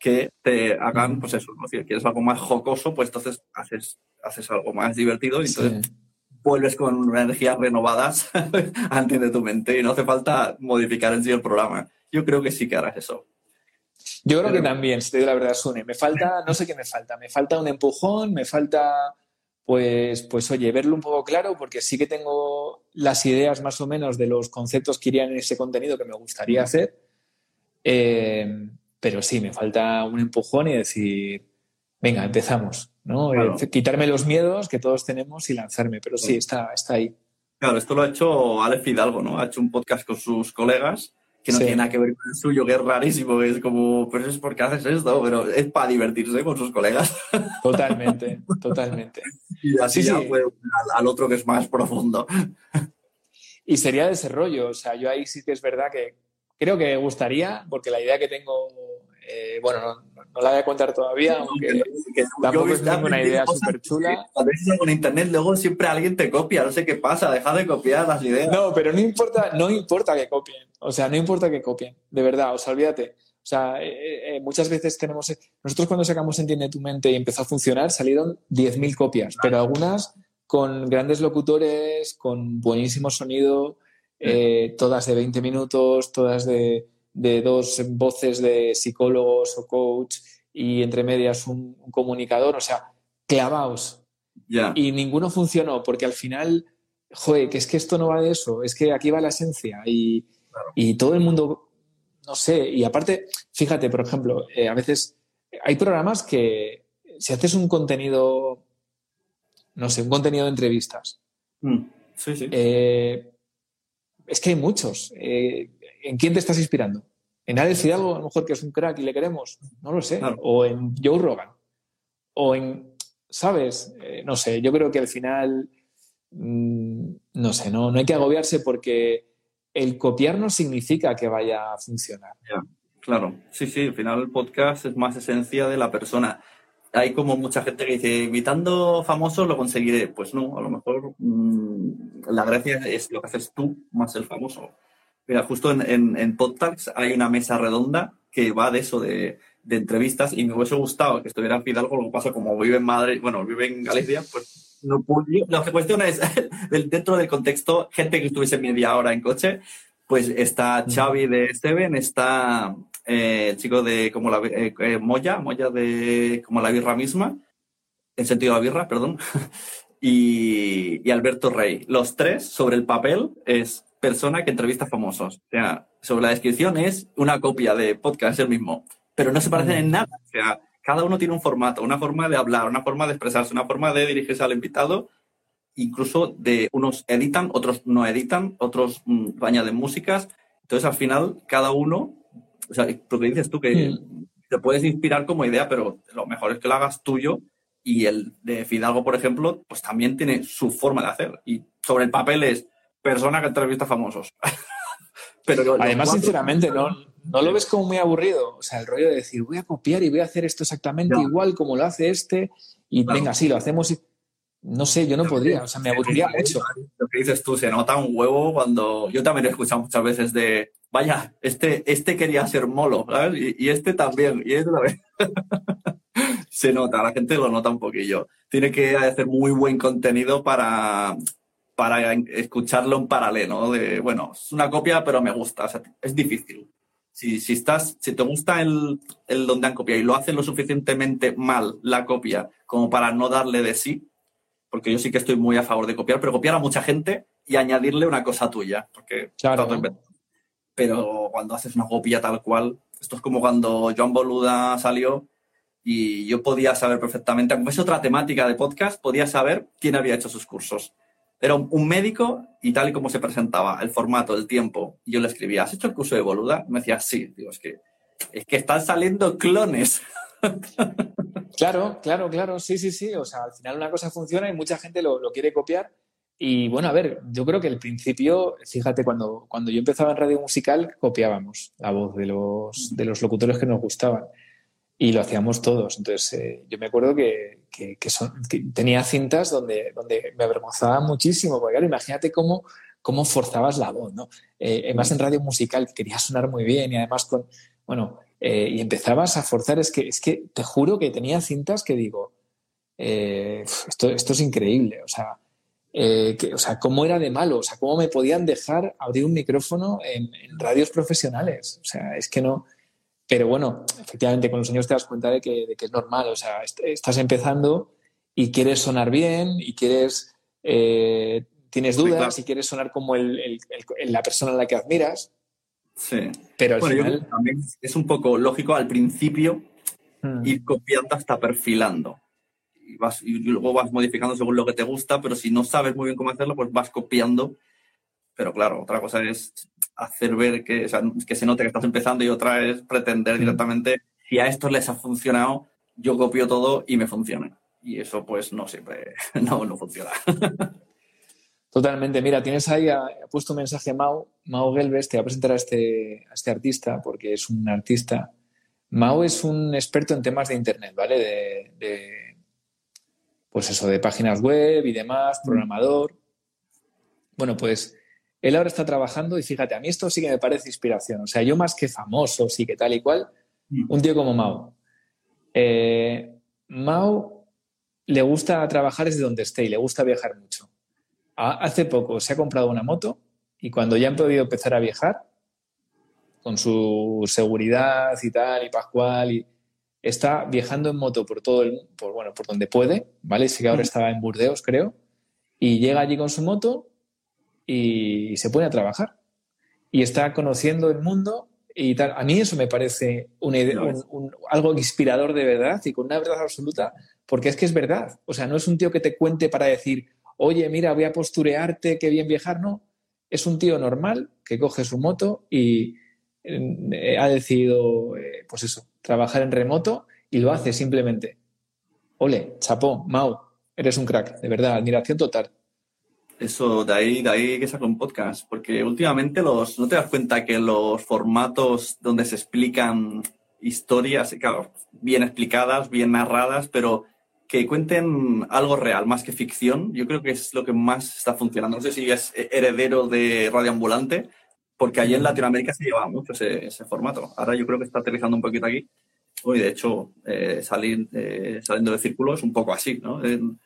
que te hagan, pues eso, ¿no? si quieres algo más jocoso, pues entonces haces, haces algo más divertido y entonces Sí. vuelves con energías renovadas entiende tu mente y no hace falta modificar en sí el programa. Yo creo que sí que harás eso. Yo creo que también, si te digo la verdad, Sune, me falta, no sé qué me falta, me falta un empujón, me falta, pues, pues oye, verlo un poco claro, porque sí que tengo las ideas más o menos de los conceptos que irían en ese contenido que me gustaría hacer, Eh, pero sí, me falta un empujón y decir, venga, empezamos, ¿no? Claro. Eh, quitarme los miedos que todos tenemos y lanzarme, pero sí, Sí. está, está ahí. Claro, esto lo ha hecho Alex Fidalgo, ¿no? Ha hecho un podcast con sus colegas que no tiene nada que ver con el suyo, que es rarísimo, es como, pues es porque haces esto, pero es para divertirse con sus colegas. Totalmente, totalmente. Y así ya fue al, otro que es más profundo. Y sería de ese rollo, o sea, yo ahí sí que es verdad que creo que me gustaría, porque la idea que tengo, eh, bueno, no, la voy a contar todavía, aunque tampoco es una idea súper chula. A veces con internet luego siempre alguien te copia, no sé qué pasa, deja de copiar las ideas. No, pero no importa, no importa que copien, o sea, no importa que copien, de verdad, o sea, olvídate. O sea, eh, eh, muchas veces tenemos. Nosotros cuando sacamos Entiende tu mente y empezó a funcionar, salieron 10.000 copias, pero algunas con grandes locutores, con buenísimo sonido, eh, todas de 20 minutos, todas de, dos voces de psicólogos o coach y entre medias un, comunicador, o sea, clavaos. Y ninguno funcionó porque al final, joder, que es que esto no va de eso, es que aquí va la esencia y, todo el mundo, no sé, y aparte, fíjate, por ejemplo, eh, a veces hay programas que si haces un contenido no sé, un contenido de entrevistas. Mm, sí, sí. Eh, es que hay muchos. Eh, ¿En quién te estás inspirando? ¿En Alex Fidalgo, a lo mejor que es un crack y le queremos? No lo sé. O en Joe Rogan. O en, ¿sabes? Eh, no sé, yo creo que al final, mm, no sé, no, no hay que agobiarse porque el copiar no significa que vaya a funcionar. claro, sí, sí, al final el podcast es más esencia de la persona hay como mucha gente que dice, invitando famosos lo conseguiré. Pues no, a lo mejor mm, la gracia es lo que haces tú más el famoso. Mira, justo en, en, en Podtax hay una mesa redonda que va de eso, de, de, entrevistas, y me hubiese gustado que estuviera Fidalgo, lo que pasa como vive en Madrid, bueno, vive en Galicia, pues no pude. La cuestión es, dentro del contexto, gente que estuviese media hora en coche, pues está Xavi de Steven, está eh, el chico de como la eh, eh, Moya, Moya de como la birra misma, en sentido de la birra, perdón, y, y, Alberto Rey. Los tres sobre el papel es persona que entrevista famosos. O sea, sobre la descripción es una copia de podcast, es el mismo, pero no se parecen en nada. O sea, cada uno tiene un formato, una forma de hablar, una forma de expresarse, una forma de dirigirse al invitado. Incluso de unos editan, otros no editan, otros mm, añaden músicas. Entonces, al final, cada uno o sea, porque dices tú que mm. te puedes inspirar como idea, pero lo mejor es que lo hagas tuyo y el de Fidalgo, por ejemplo, pues también tiene su forma de hacer. Y sobre el papel es persona que entrevista famosos. pero Además, sinceramente, no, no lo ves como muy aburrido. O sea, el rollo de decir, voy a copiar y voy a hacer esto exactamente igual como lo hace este. Y venga, sí, lo hacemos. Y... No sé, yo no podría, o sea, me aburriría mucho. Lo que dices tú, se nota un huevo cuando. Yo también he escuchado muchas veces de vaya, este, este quería ser molo, ¿sabes? Y, este también, y este también. Se nota, la gente lo nota un poquillo. Tiene que hacer muy buen contenido para, para escucharlo en paralelo, de, bueno, es una copia, pero me gusta, o sea, es difícil. Si, si, estás, si te gusta el, el donde han copiado y lo hacen lo suficientemente mal la copia como para no darle de sí, porque yo sí que estoy muy a favor de copiar, pero copiar a mucha gente y añadirle una cosa tuya, porque claro pero cuando haces una copia tal cual, esto es como cuando Joan Boluda salió y yo podía saber perfectamente, aunque fuese otra temática de podcast, podía saber quién había hecho sus cursos. Era un médico y tal y como se presentaba, el formato, el tiempo. Yo le escribía, ¿has hecho el curso de Boluda? me decía, sí. Digo, es que, es que están saliendo clones. Claro, claro, claro, sí, sí, sí. O sea, al final una cosa funciona y mucha gente lo, lo quiere copiar y bueno, a ver, yo creo que al principio, fíjate, cuando, cuando yo empezaba en radio musical, copiábamos la voz de los, de los locutores que nos gustaban y lo hacíamos todos. Entonces, eh, yo me acuerdo que, que, son, tenía cintas donde, donde me avergonzaba muchísimo, porque claro, imagínate cómo, cómo forzabas la voz, ¿no? Eh, además en radio musical quería sonar muy bien y además con, bueno, eh, y empezabas a forzar, es que, es que te juro que tenía cintas que digo, esto, esto es increíble, o sea, eh, o sea, cómo era de malo, o sea, cómo me podían dejar abrir un micrófono en, radios profesionales. O sea, es que no. Pero bueno, efectivamente, con los años te das cuenta de que, es normal. O sea, estás empezando y quieres sonar bien y quieres. Eh, tienes dudas y quieres sonar como la persona a la que admiras. Sí. Pero al final. También es un poco lógico al principio hmm. ir copiando hasta perfilando y, vas, y luego vas modificando según lo que te gusta, pero si no sabes muy bien cómo hacerlo, pues vas copiando. Pero claro, otra cosa es hacer ver que, o sea, que se note que estás empezando y otra es pretender directamente, si a estos les ha funcionado, yo copio todo y me funciona. Y eso pues no siempre, no, no funciona. Totalmente. Mira, tienes ahí, ha, puesto un mensaje Mau, Mau Gelbes, te va a presentar a este, a este artista porque es un artista. Mau es un experto en temas de Internet, ¿vale? De, de, pues eso, de páginas web y demás, programador. Bueno, pues él ahora está trabajando y fíjate, a mí esto sí que me parece inspiración. O sea, yo más que famoso, sí que tal y cual, un tío como Mau. Eh, Mau le gusta trabajar desde donde esté y le gusta viajar mucho hace poco se ha comprado una moto y cuando ya han podido empezar a viajar, con su seguridad y tal, y Pascual, y está viajando en moto por todo el, por, bueno, por donde puede, ¿vale? Sí que ahora estaba en Burdeos, creo, y llega allí con su moto y se pone a trabajar. Y está conociendo el mundo y tal. A mí eso me parece algo inspirador de verdad y con una verdad absoluta, porque es que es verdad. O sea, no es un tío que te cuente para decir, oye, mira, voy a posturearte, qué bien viajar, no. Es un tío normal que coge su moto y eh, ha decidido, eh, pues eso, trabajar en remoto y lo hace simplemente. Ole, chapó, Mau, eres un crack, de verdad, admiración total. Eso, de ahí, de ahí que saco un podcast, porque últimamente los, no te das cuenta que los formatos donde se explican historias, claro, bien explicadas, bien narradas, pero que cuenten algo real más que ficción, yo creo que es lo que más está funcionando. No sé si es heredero de Radio Ambulante, porque allí en Latinoamérica se llevaba mucho ese, formato. Ahora yo creo que está aterrizando un poquito aquí. Hoy, de hecho, eh, salir, eh, saliendo del círculo es un poco así, ¿no? En,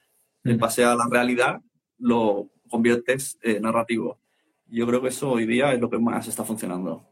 base a la realidad lo conviertes en narrativo. Yo creo que eso hoy día es lo que más está funcionando.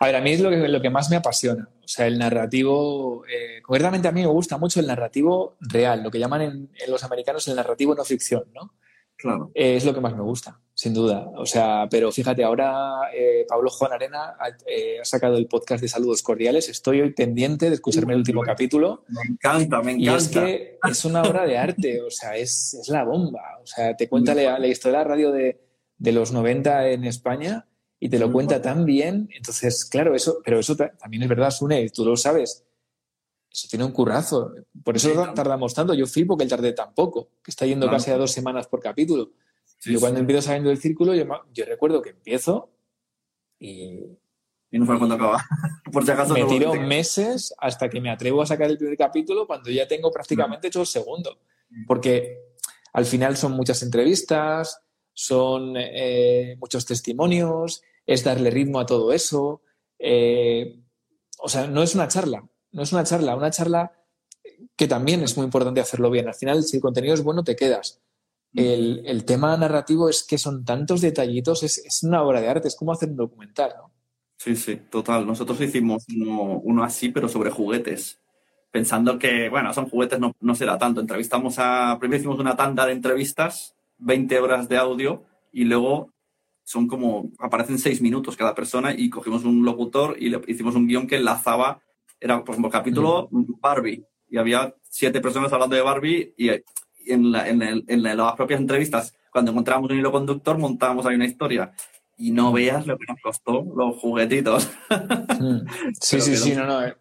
A ver, a mí es lo que, lo que más me apasiona. O sea, el narrativo, eh, concretamente a mí me gusta mucho el narrativo real, lo que llaman en, los americanos el narrativo no ficción, ¿no? Claro. Eh, es lo que más me gusta, sin duda. O sea, pero fíjate, ahora eh, Pablo Juan Arena ha, sacado el podcast de Saludos Cordiales. Estoy hoy pendiente de escucharme el último capítulo. Me encanta, me encanta. Y es que es una obra de arte, o sea, es, es la bomba. O sea, te cuenta la, la, historia de la radio de, de los 90 en España y te lo cuenta tan bien. Entonces, claro, eso, pero eso también es verdad, Sune, tú lo sabes. Eso tiene un currazo. Por eso tardamos tanto. Yo flipo que él tarde tan poco, que está yendo casi a dos semanas por capítulo. Yo cuando empiezo saliendo del círculo, yo, recuerdo que empiezo y. Y no fue cuando acaba. por si acaso me tiro meses hasta que me atrevo a sacar el primer capítulo cuando ya tengo prácticamente hecho el segundo. Porque al final son muchas entrevistas, son eh, muchos testimonios, es darle ritmo a todo eso. Eh, o sea, no es una charla, no es una charla, una charla que también es muy importante hacerlo bien. Al final, si el contenido es bueno, te quedas. El, tema narrativo es que son tantos detallitos, es, una obra de arte, es como hacer un documental, ¿no? Sí, sí, total. Nosotros hicimos uno, así, pero sobre juguetes. Pensando que, bueno, son juguetes, no, no será tanto. Entrevistamos a. Primero hicimos una tanda de entrevistas, 20 horas de audio, y luego son como, aparecen seis minutos cada persona y cogimos un locutor y le hicimos un guion que enlazaba, era por ejemplo capítulo Barbie y había siete personas hablando de Barbie y en, en, las propias entrevistas, cuando encontrábamos un hilo conductor, montábamos ahí una historia y no veas lo que nos costó los juguetitos. Sí, sí, sí, no, no, eh,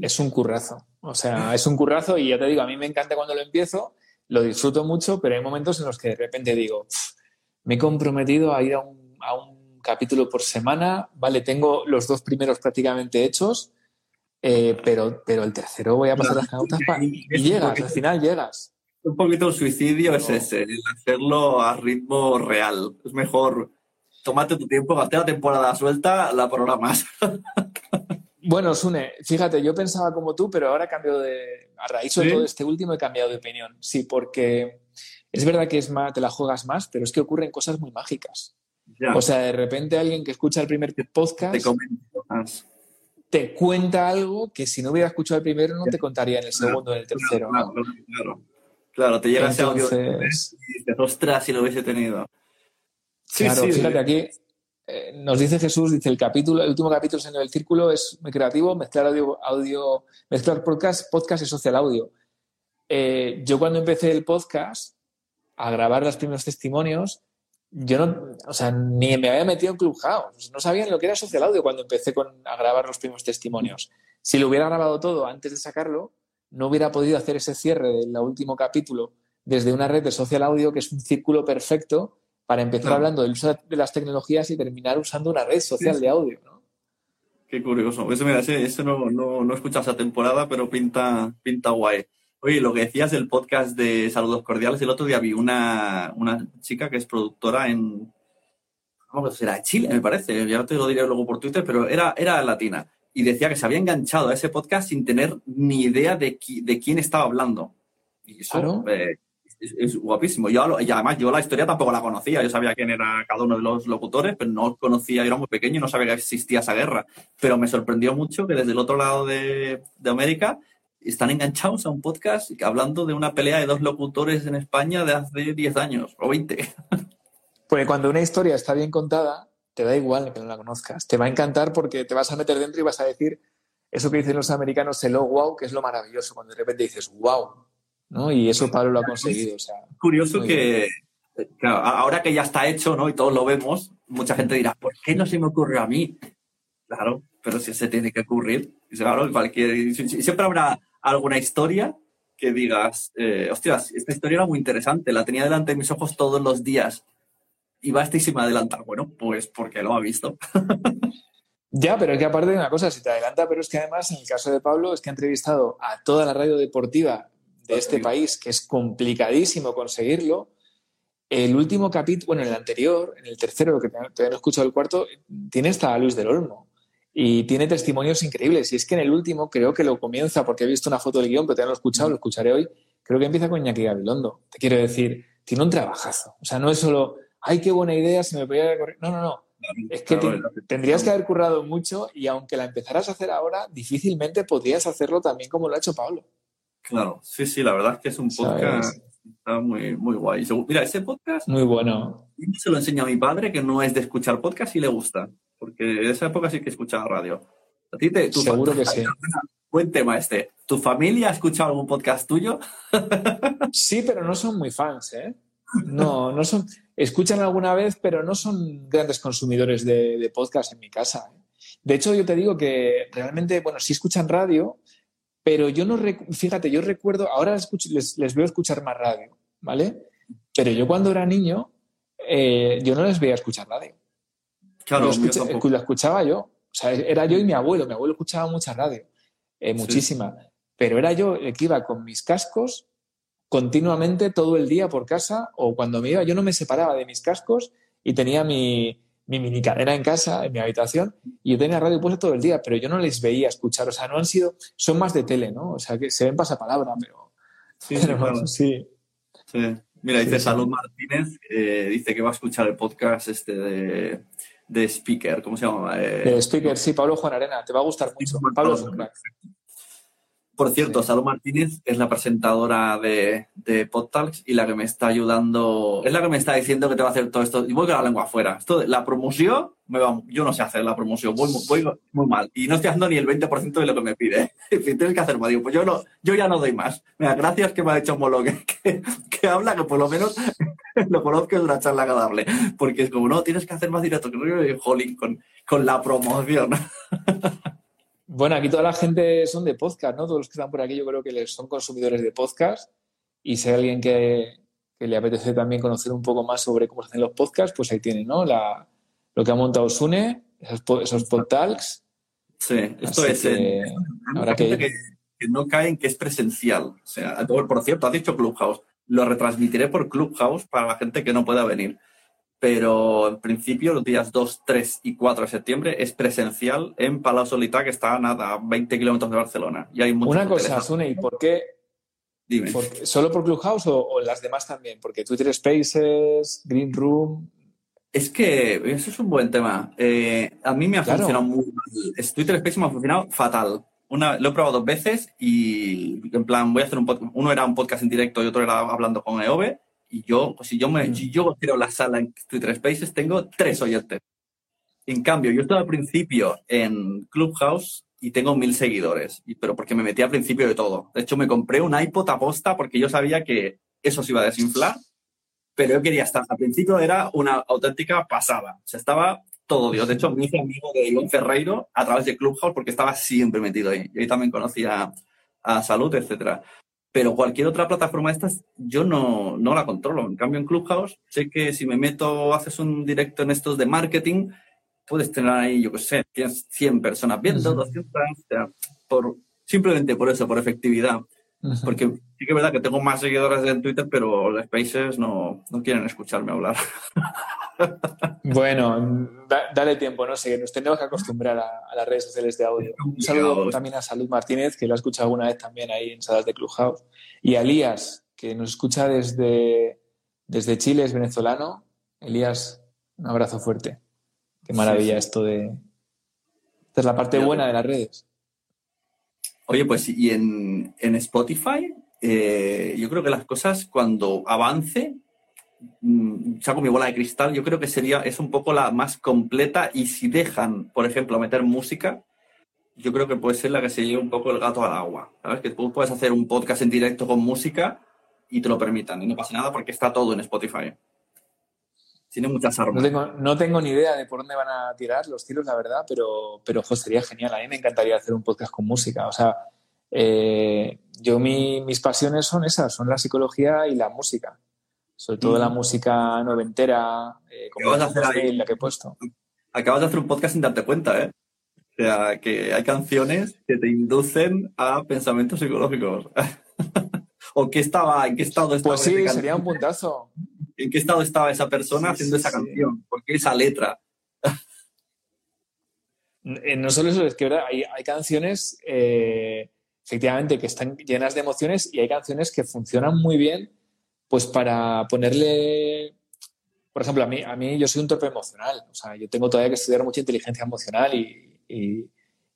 es un currazo. O sea, es un currazo y ya te digo, a mí me encanta cuando lo empiezo, lo disfruto mucho, pero hay momentos en los que de repente digo, me he comprometido a ir a un a un capítulo por semana, ¿vale? Tengo los dos primeros prácticamente hechos, eh, pero, pero el tercero voy a pasar las notas y, llegas, al final llegas. Un poquito el suicidio es ese, el hacerlo a ritmo real. Es mejor tomarte tu tiempo, gastar la temporada suelta, la programas. Bueno, Sune, fíjate, yo pensaba como tú, pero ahora he cambiado de. A raíz de todo este último he cambiado de opinión. Sí, porque es verdad que es más, te la juegas más, pero es que ocurren cosas muy mágicas. O sea, de repente alguien que escucha el primer podcast te, cuenta algo que si no hubiera escuchado el primero no te contaría en el segundo o en el tercero. Claro, claro, claro. te llega ese audio y dices, ostras, si lo hubiese tenido. claro, fíjate aquí, eh, nos dice Jesús, dice el capítulo, el último capítulo en el círculo es muy creativo, mezclar audio, audio mezclar podcast, podcast y social audio. eh, yo cuando empecé el podcast a grabar los primeros testimonios, yo no, o sea, ni me había metido en Clubhouse. No sabía lo que era social audio cuando empecé con, a grabar los primeros testimonios. Si lo hubiera grabado todo antes de sacarlo, no hubiera podido hacer ese cierre del último capítulo desde una red de social audio que es un círculo perfecto para empezar hablando del uso de las tecnologías y terminar usando una red social de audio. ¿no? Qué curioso. Eso, mira, ese, no, no, no he escuchado esa temporada, pero pinta, pinta guay. Oye, lo que decías del podcast de Saludos Cordiales, el otro día vi una, una chica que es productora en. Vamos, era Chile, me parece. Ya te lo diré luego por Twitter, pero era, era latina. Y decía que se había enganchado a ese podcast sin tener ni idea de, de quién estaba hablando. Y eso, eh, es, guapísimo. Yo, y además, yo la historia tampoco la conocía. Yo sabía quién era cada uno de los locutores, pero no conocía, yo era muy pequeño y no sabía que existía esa guerra. Pero me sorprendió mucho que desde el otro lado de, de América están enganchados a un podcast hablando de una pelea de dos locutores en España de hace 10 años o 20. Pues cuando una historia está bien contada, te da igual que no la conozcas. Te va a encantar porque te vas a meter dentro y vas a decir eso que dicen los americanos, el oh, wow, que es lo maravilloso, cuando de repente dices, wow, ¿no? Y eso Pablo lo ha conseguido. Curioso que, ahora que ya está hecho, ¿no? Y todos lo vemos, mucha gente dirá, ¿por qué no se me ocurrió a mí? Claro, pero si se tiene que ocurrir. Claro, cualquier, siempre habrá alguna historia que digas, eh, hostias, esta historia era muy interesante, la tenía delante de mis ojos todos los días. Y va y me adelantar. Bueno, pues porque lo ha visto. Ya, pero es que aparte de una cosa, si te adelanta, pero es que además en el caso de Pablo es que ha entrevistado a toda la radio deportiva de este país, que es complicadísimo conseguirlo. El último capítulo, bueno, en el anterior, en el tercero, que todavía no he escuchado el cuarto, tiene hasta a Luis del Olmo. Y tiene testimonios increíbles. Y es que en el último creo que lo comienza, porque he visto una foto del guion, pero todavía no lo he escuchado, lo escucharé hoy. Creo que empieza con Iñaki Gabilondo. Te quiero decir, tiene un trabajazo. O sea, no es solo, ay, qué buena idea, se me podía correr. No, no, no. Es que tendrías que haber currado mucho y aunque la empezaras a hacer ahora, difícilmente podrías hacerlo también como lo ha hecho Pablo. Claro, sí, sí, la verdad es que es un podcast está muy, muy guay. Mira, ese podcast. Muy bueno. Se lo enseña a mi padre, que no es de escuchar podcast y le gusta, porque en esa época sí que escuchaba radio. ¿A ti te, Seguro que sí. Buen tema este. ¿Tu familia ha escuchado algún podcast tuyo? sí, pero no son muy fans, ¿eh? No, no son. Escuchan alguna vez, pero no son grandes consumidores de, de podcast en mi casa. ¿eh? De hecho, yo te digo que realmente, bueno, sí escuchan radio, pero yo no, fíjate, yo recuerdo, ahora les, les, veo escuchar más radio, ¿vale? Pero yo cuando era niño, eh, yo no les veía escuchar radio. Claro, lo, escuchaba yo. O sea, era yo y mi abuelo. Mi abuelo escuchaba mucha radio, eh, muchísima. Pero era yo el que iba con mis cascos continuamente todo el día por casa o cuando me iba, yo no me separaba de mis cascos y tenía mi, mi mini cadena en casa, en mi habitación, y yo tenía radio puesta todo el día, pero yo no les veía escuchar. O sea, no han sido, son más de tele, ¿no? O sea, que se ven pasapalabra, pero. Sí, sí, sí. Mira, dice Salud Martínez, eh, dice que va a escuchar el podcast este de, de Speaker, ¿cómo se llama? Eh, de Speaker, sí, Pablo Juan Arena, te va a gustar mucho. Pablo es un crack. Por cierto, Salud Martínez es la presentadora de, de PodTalks y la que me está ayudando, es la que me está diciendo que te va a hacer todo esto. Y voy con la lengua afuera. Esto, la promoción, me va, yo no sé hacer la promoción, voy, muy mal. Y no estoy haciendo ni el 20% de lo que me pide. Tienes que hacer más. Digo, pues yo, no, yo ya no doy más. Mira, gracias que me ha hecho Molo que, que, habla, que por lo menos lo conozco es una charla agradable. Porque es como, no, tienes que hacer más directo. Que jolín, con, con la promoción. Bueno, aquí toda la gente son de podcast, ¿no? Todos los que están por aquí yo creo que son consumidores de podcast y si hay alguien que, le apetece también conocer un poco más sobre cómo se hacen los podcasts, pues ahí tienen, ¿no? La, lo que ha montado Sune, esos, esos podtalks. Sí, esto es... Que, ahora que... que... no caen que es presencial. O sea, por cierto, has dicho Clubhouse. Lo retransmitiré por Clubhouse para la gente que no pueda venir pero en principio los días 2, 3 y 4 de septiembre es presencial en Palau Solità, que está a nada, 20 kilómetros de Barcelona. Y hay Una cosa, Sune, ¿y por qué? Dime. ¿Solo por Clubhouse o, o, las demás también? Porque Twitter Spaces, Green Room... Es que eso es un buen tema. Eh, a mí me ha funcionado muy mal. Twitter Spaces me ha funcionado fatal. Una, lo he probado dos veces y en plan voy a hacer un podcast. Uno era un podcast en directo y otro era hablando con EOB y yo, si yo me, si yo quiero la sala en Twitter Spaces, tengo tres oyentes. En cambio, yo estaba al principio en Clubhouse y tengo mil seguidores, y, pero porque me metí al principio de todo. De hecho, me compré un iPod aposta porque yo sabía que eso se iba a desinflar, pero yo quería estar. Al principio era una auténtica pasada. O sea, estaba todo Dios. De hecho, me hice amigo de Iván Ferreiro a través de Clubhouse porque estaba siempre metido ahí. Y ahí también conocía a Salud, etcétera. Pero cualquier otra plataforma de estas, yo no, no la controlo. En cambio, en Clubhouse, sé que si me meto, haces un directo en estos de marketing, puedes tener ahí, yo qué sé, tienes 100 personas viendo, 200, por, simplemente por eso, por efectividad. Porque sí que es verdad que tengo más seguidores en Twitter, pero los Spaces no, no quieren escucharme hablar. Bueno, dale tiempo, no sé, nos tenemos que acostumbrar a, las redes sociales de audio. Un saludo también a Salud Martínez, que lo ha escuchado alguna vez también ahí en salas de Clubhouse. Y a Elías, que nos escucha desde, desde Chile, es venezolano. Elías, un abrazo fuerte. Qué maravilla esto de... Esta es la parte buena de las redes. Oye, pues y en, Spotify, eh, yo creo que las cosas cuando avance, mm, saco mi bola de cristal, yo creo que sería, es un poco la más completa y si dejan, por ejemplo, meter música, yo creo que puede ser la que se lleve un poco el gato al agua. ¿Sabes? Que tú puedes hacer un podcast en directo con música y te lo permitan y no pasa nada porque está todo en Spotify. Tiene muchas armas. No tengo, no tengo ni idea de por dónde van a tirar los tiros, la verdad, pero, pero sería genial. A mí me encantaría hacer un podcast con música. O sea, eh, yo mis pasiones son esas, son la psicología y la música. Sobre todo la mm. música noventera, eh, como la, la que he puesto. Acabas de hacer un podcast sin darte cuenta, ¿eh? O sea, que hay canciones que te inducen a pensamientos psicológicos. ¿O qué estaba, en qué estado estaba? Pues sí, sería un puntazo en qué estado estaba esa persona haciendo esa canción, por qué esa letra. Eh, no solo eso, es que hay, canciones eh, efectivamente que están llenas de emociones y hay canciones que funcionan muy bien pues para ponerle por ejemplo, a mí, a mí yo soy un torpe emocional, o sea, yo tengo todavía que estudiar mucha inteligencia emocional y, y,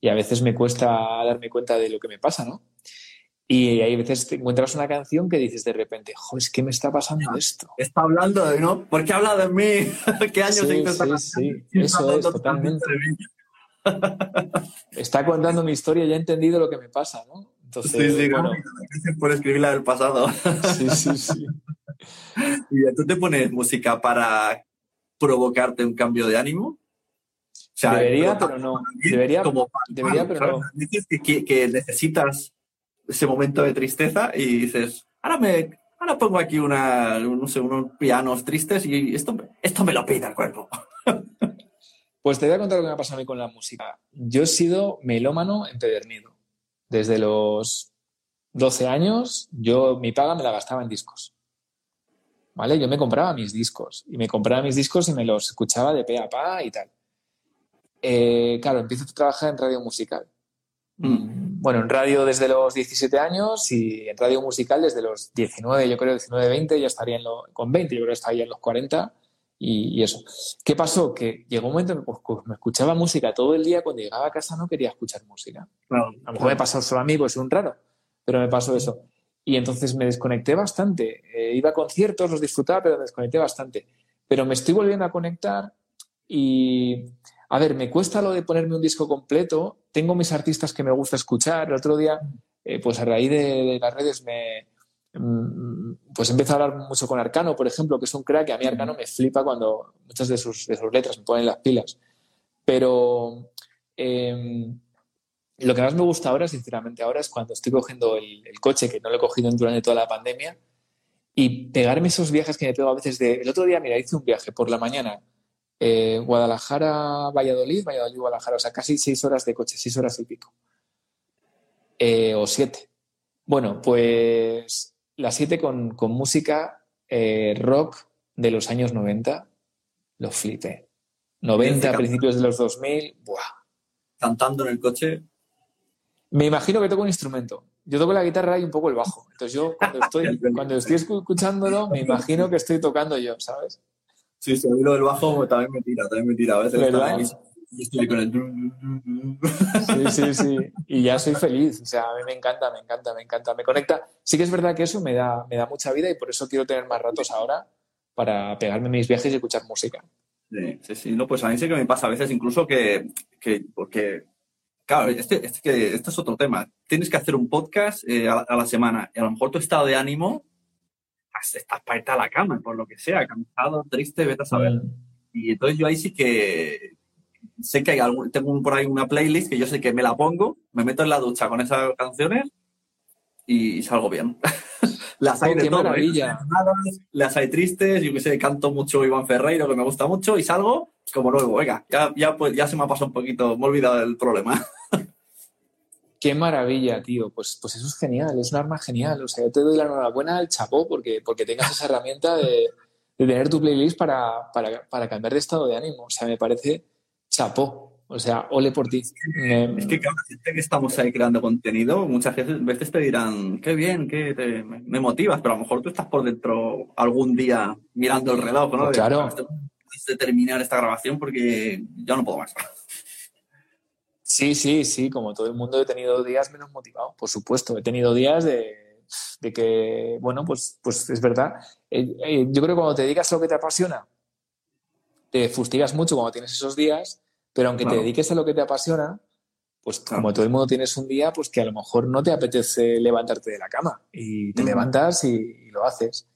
a veces me cuesta darme cuenta de lo que me pasa, ¿no? Y hay veces te encuentras una canción que dices de repente, joder, es que me está pasando esto. Está hablando de, ¿no? ¿Por qué habla de mí? ¿Qué años sí, sí, sí, eso es, totalmente. está contando mi historia y ya he entendido lo que me pasa, ¿no? Entonces, sí, sí, bueno. por escribir la del pasado. Sí, sí, sí. ¿Y tú te pones música para provocarte un cambio de ánimo? O sea, debería, pero no. Debería, como, debería pero no. Dices que, que necesitas ese momento de tristeza y dices, ahora me ahora pongo aquí una, no sé, unos pianos tristes y esto, esto me lo pide el cuerpo. Pues te voy a contar lo que me ha pasado a mí con la música. Yo he sido melómano empedernido. Desde los 12 años, yo mi paga me la gastaba en discos. ¿Vale? Yo me compraba mis discos y me compraba mis discos y me los escuchaba de pe a pa y tal. Eh, claro, empiezo a trabajar en radio musical. Mm. Bueno, en radio desde los 17 años y en radio musical desde los 19, yo creo, 19, 20, ya estaría en con 20, yo creo que estaría en los 40 y, eso. ¿Qué pasó? Que llegó un momento en que pues, me escuchaba música todo el día, cuando llegaba a casa no quería escuchar música. a lo mejor me pasó solo a mí, pues es un raro, pero me pasó eso. Y entonces me desconecté bastante. Eh, iba a conciertos, los disfrutaba, pero me desconecté bastante. Pero me estoy volviendo a conectar y a ver, me cuesta lo de ponerme un disco completo. Tengo mis artistas que me gusta escuchar. El otro día, eh, pues a raíz de, las redes, me, mm, pues empiezo a hablar mucho con Arcano, por ejemplo, que es un crack. A mí Arcano me flipa cuando muchas de sus, letras me ponen las pilas. Pero em, lo que más me gusta ahora, sinceramente, ahora es cuando estoy cogiendo el, coche, que no lo he cogido durante toda la pandemia, y pegarme esos viajes que me pego a veces de... El otro día, mira, hice un viaje por la mañana eh, Guadalajara, Valladolid, Valladolid, Guadalajara, o sea, casi seis horas de coche, seis horas y pico. Eh, o siete. Bueno, pues las siete con, música eh, rock de los años 90, lo flipé. 90, a principios de los 2000, ¡buah! Cantando en el coche. Me imagino que toco un instrumento. Yo toco la guitarra y un poco el bajo. Entonces yo cuando estoy, cuando estoy escuchándolo, me imagino que estoy tocando yo, ¿sabes? Sí, sí, lo del bajo también me tira, también me tira. A veces y estoy con el... Sí, sí, sí. Y ya soy feliz. O sea, a mí me encanta, me encanta, me encanta. Me conecta. Sí que es verdad que eso me da, me da mucha vida y por eso quiero tener más ratos ahora para pegarme mis viajes y escuchar música. Sí, sí, sí. No, pues a mí sí que me pasa a veces incluso que, que porque Claro, este, este, este es otro tema. Tienes que hacer un podcast eh, a, la semana y a lo mejor tu estado de ánimo estás para irte a la cama, por lo que sea, cansado, triste, vete a saber. Mm. Y entonces yo ahí sí que sé que hay algún, tengo por ahí una playlist que yo sé que me la pongo, me meto en la ducha con esas canciones y salgo bien. las hay oh, de todo, ¿eh? maravilla. las hay tristes, yo que sé, canto mucho Iván Ferreiro, que me gusta mucho, y salgo como nuevo. Venga, ya, ya, pues, ya se me ha pasado un poquito, me he olvidado del problema. Qué maravilla, tío. Pues, pues eso es genial, es un arma genial. O sea, yo te doy la enhorabuena al chapó porque, porque tengas esa herramienta de, de tener tu playlist para, para, para, cambiar de estado de ánimo. O sea, me parece chapó. O sea, ole por ti. Es que cada vez que estamos ahí creando contenido, muchas veces, te dirán, qué bien, que me motivas, pero a lo mejor tú estás por dentro algún día mirando el reloj, ¿no? Claro. De, terminar esta grabación porque ya no puedo más. Sí, sí, sí, como todo el mundo he tenido días menos motivados, por supuesto. He tenido días de, que, bueno, pues, pues es verdad. Eh, eh, yo creo que cuando te dedicas a lo que te apasiona, te fustigas mucho cuando tienes esos días, pero aunque te dediques a lo que te apasiona, pues como todo el mundo tienes un día, pues que a lo mejor no te apetece levantarte de la cama y te levantas y, lo haces.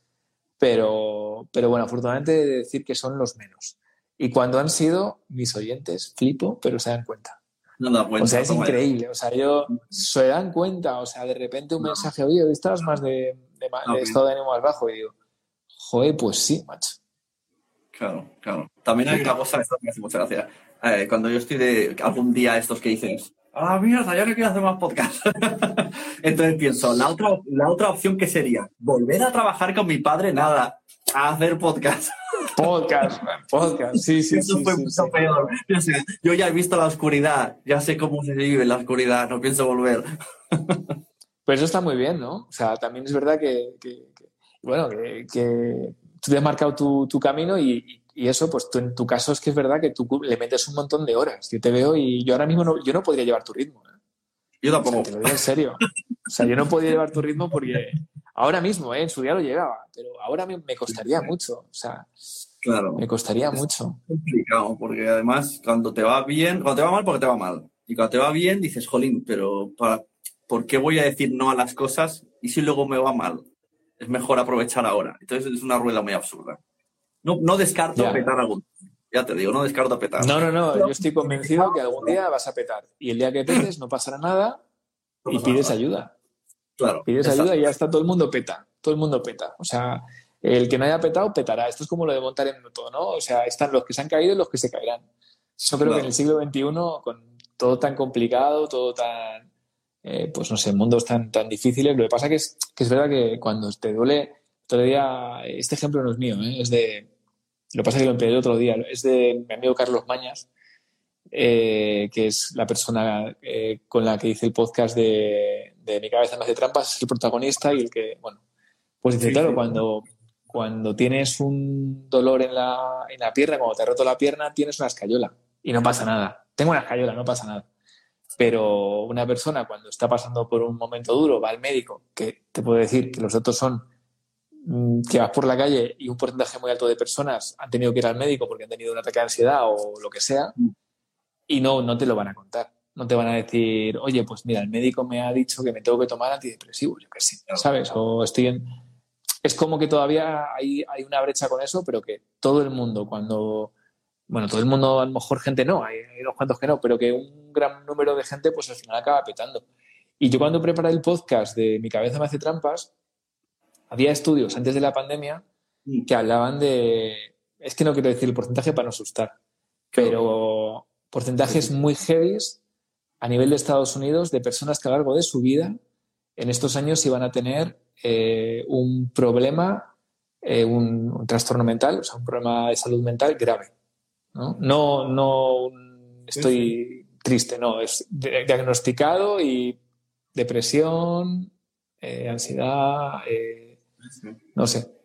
Pero, pero bueno, afortunadamente de decir que son los menos. Y cuando han sido mis oyentes, flipo, pero se dan cuenta. O sea, es increíble. O sea, yo se dan cuenta. O sea, de repente un mensaje, oye, hoy estás más de, de, estado de ánimo más bajo. Y digo, joder, pues sí, macho. Claro, claro. También hay una cosa, esto me hace mucha gracia. Eh, cuando yo estoy de algún día estos que dices, ah, mierda, ya no quiero hacer más podcast. Entonces pienso, la otra, la otra opción que sería, volver a trabajar con mi padre, nada, a hacer podcast. Podcast, podcast, sí, sí. Eso fue mucho peor. Yo, ya he visto la oscuridad, ya sé cómo se vive la oscuridad, no pienso volver. Pues eso está muy bien, ¿no? O sea, también es verdad que, bueno, que, que, tú te has marcado tu, tu camino y, y, eso, pues tú, en tu caso es que es verdad que tú le metes un montón de horas. Yo te veo y yo ahora mismo no, yo no podría llevar tu ritmo. ¿eh? Yo tampoco. te lo digo en serio. O sea, yo no podría llevar tu ritmo porque ahora mismo, ¿eh? en su día lo llegaba, pero ahora me, me costaría mucho. O sea, claro. me costaría mucho. Es complicado, porque además cuando te va bien, cuando te va mal, porque te va mal. Y cuando te va bien, dices, jolín, pero para, ¿por qué voy a decir no a las cosas y si luego me va mal? es mejor aprovechar ahora. Entonces es una rueda muy absurda. No, no descarto petar algún ya te digo, no descarto petar. No, no, no, yo estoy convencido que algún día vas a petar. Y el día que petes no pasará nada y pides ayuda. Claro. Pides ayuda y ya está, todo el mundo peta. Todo el mundo peta. O sea, el que no haya petado, petará. Esto es como lo de montar en todo, ¿no? O sea, están los que se han caído y los que se caerán. Yo creo que en el siglo XXI, con todo tan complicado, todo tan eh, pues no sé, mundos tan, tan difíciles. Lo que pasa que es, que es verdad que cuando te duele, todavía, este ejemplo no es mío, ¿eh? es de, lo que pasa es que lo empecé el otro día, es de mi amigo Carlos Mañas, eh, que es la persona con la que hice el podcast de, de, Mi cabeza me hace trampas, es el protagonista y el que, bueno, pues dice, claro, cuando, cuando tienes un dolor en la, en la pierna, cuando te ha roto la pierna, tienes una escayola y no pasa nada. Tengo una escayola, no pasa nada. Pero una persona cuando está pasando por un momento duro va al médico, que te puedo decir que los datos son mm, que vas por la calle y un porcentaje muy alto de personas han tenido que ir al médico porque han tenido un ataque de ansiedad o lo que sea, y no, no te lo van a contar. No te van a decir, oye, pues mira, el médico me ha dicho que me tengo que tomar antidepresivos, yo qué sé, ¿sabes? O estoy en... Es como que todavía hay, hay una brecha con eso, pero que todo el mundo cuando bueno, todo el mundo, a lo mejor gente no, hay, unos cuantos que no, pero que un gran número de gente, pues al final acaba petando. Y yo cuando preparé el podcast de Mi cabeza me hace trampas, había estudios antes de la pandemia mm. que hablaban de, es que no quiero decir el porcentaje para no asustar, pero porcentajes muy heavy a nivel de Estados Unidos de personas que a lo largo de su vida en estos años iban a tener eh, un problema, eh, un, trastorno mental, o sea, un problema de salud mental grave. No, no, estoy triste, no, es diagnosticado y depresión, eh, ansiedad, no sé.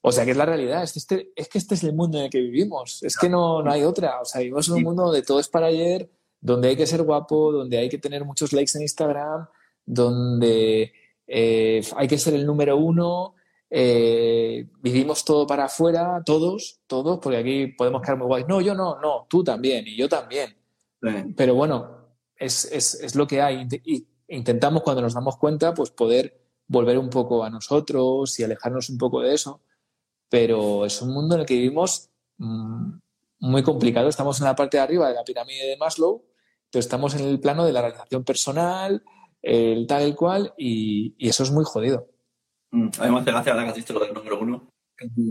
O sea, que es la realidad, es, este, es que este es el mundo en el que vivimos, es que no, no hay otra. O sea, vivimos en un mundo donde todo es para ayer, donde hay que ser guapo, donde hay que tener muchos likes en Instagram, donde eh, hay que ser el número uno, eh, vivimos todo para afuera, todos, todos, porque aquí podemos quedar muy guays. No, yo no, no, tú también y yo también. Pero bueno, es, es, es, lo que hay. Y intentamos, cuando nos damos cuenta, pues poder volver un poco a nosotros y alejarnos un poco de eso. Pero es un mundo en el que vivimos mmm, muy complicado. Estamos en la parte de arriba de la pirámide de Maslow, pero estamos en el plano de la realización personal, el tal, el cual, y, y eso es muy jodido. Mm, a mí me hace gracia ahora que has dicho lo del número uno.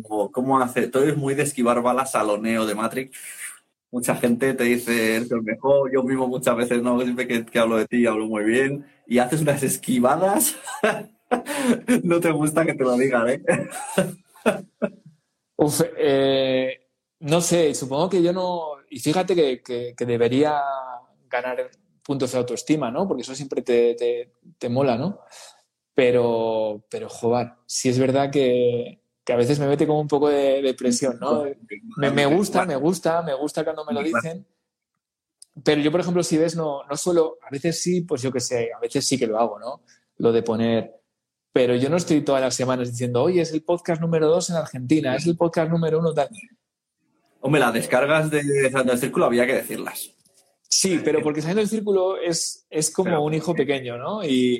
Como, ¿Cómo hace? Tú eres muy de esquivar balas a lo neo de Matrix. Mucha gente te dice, eres el mejor. Yo mismo muchas veces, ¿no? Siempre que, que hablo de ti, hablo muy bien. Y haces unas esquivadas. no te gusta que te lo digan, ¿eh? Uf, eh, no sé, supongo que yo no. Y fíjate que, que, debería ganar puntos de autoestima, ¿no? Porque eso siempre te, te, te mola, ¿no? Pero, pero, joder, sí es verdad que, que, a veces me mete como un poco de, de presión, ¿no? Me, me, gusta, me gusta, me gusta cuando me lo dicen. Pero yo, por ejemplo, si ves, no, no suelo, a veces sí, pues yo qué sé, a veces sí que lo hago, ¿no? Lo de poner, pero yo no estoy todas las semanas diciendo, oye, es el podcast número dos en Argentina, es el podcast número uno tal. Hombre, las descargas de Saliendo del Círculo había que decirlas. Sí, pero porque Saliendo del Círculo es, es como pero, un hijo pequeño, ¿no? Y,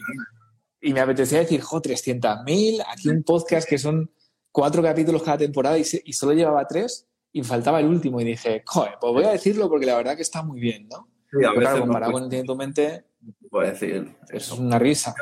y me apetecía decir, jo, 300.000, aquí un podcast que son cuatro capítulos cada temporada y, se, y, solo llevaba tres y faltaba el último. Y dije, joder, pues voy a decirlo porque la verdad que está muy bien, ¿no? Sí, a pero claro, no comparado puedes- con Entiende tu mente, Puedo decir. es una risa.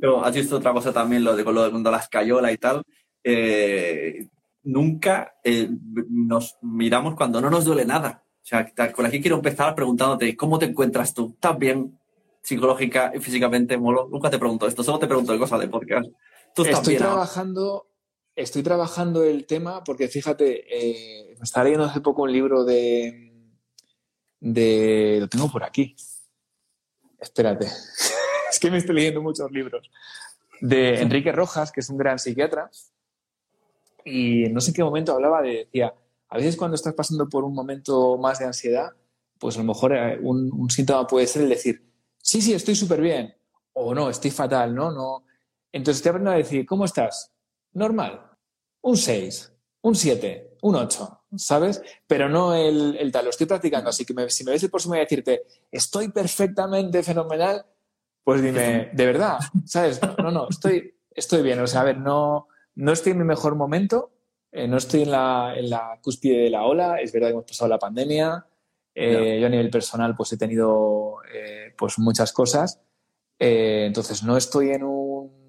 Pero has visto otra cosa también, lo de con lo de cuando la escayola y tal. Eh, nunca eh, nos miramos cuando no nos duele nada. O sea, con aquí quiero empezar preguntándote, ¿cómo te encuentras tú? ¿Estás bien psicológica y físicamente? Molo? Nunca te pregunto esto, solo te pregunto de cosas de podcast. ¿Tú estás Estoy bien trabajando, estoy trabajando el tema porque fíjate, eh, me estaba leyendo hace poco un libro de, de. Lo tengo por aquí. Espérate. es que me estoy leyendo muchos libros. De Enrique Rojas, que es un gran psiquiatra. Y no sé en qué momento hablaba de. Decía, a veces cuando estás pasando por un momento más de ansiedad, pues a lo mejor eh, un, un síntoma puede ser el decir, sí, sí, estoy súper bien. O no, estoy fatal, ¿no? No. Entonces te aprendo a decir, ¿cómo estás? Normal. Un 6, un 7, un 8, ¿sabes? Pero no el, el tal, lo estoy practicando. Así que me, si me ves el próximo y decirte, estoy perfectamente fenomenal, pues dime, ¿de verdad? ¿Sabes? No, no, estoy, estoy bien. O sea, a ver, no, no estoy en mi mejor momento, eh, no estoy en la, en la cúspide de la ola. Es verdad que hemos pasado la pandemia. Eh, yo a nivel personal pues he tenido eh, pues muchas cosas. Eh, entonces no estoy en un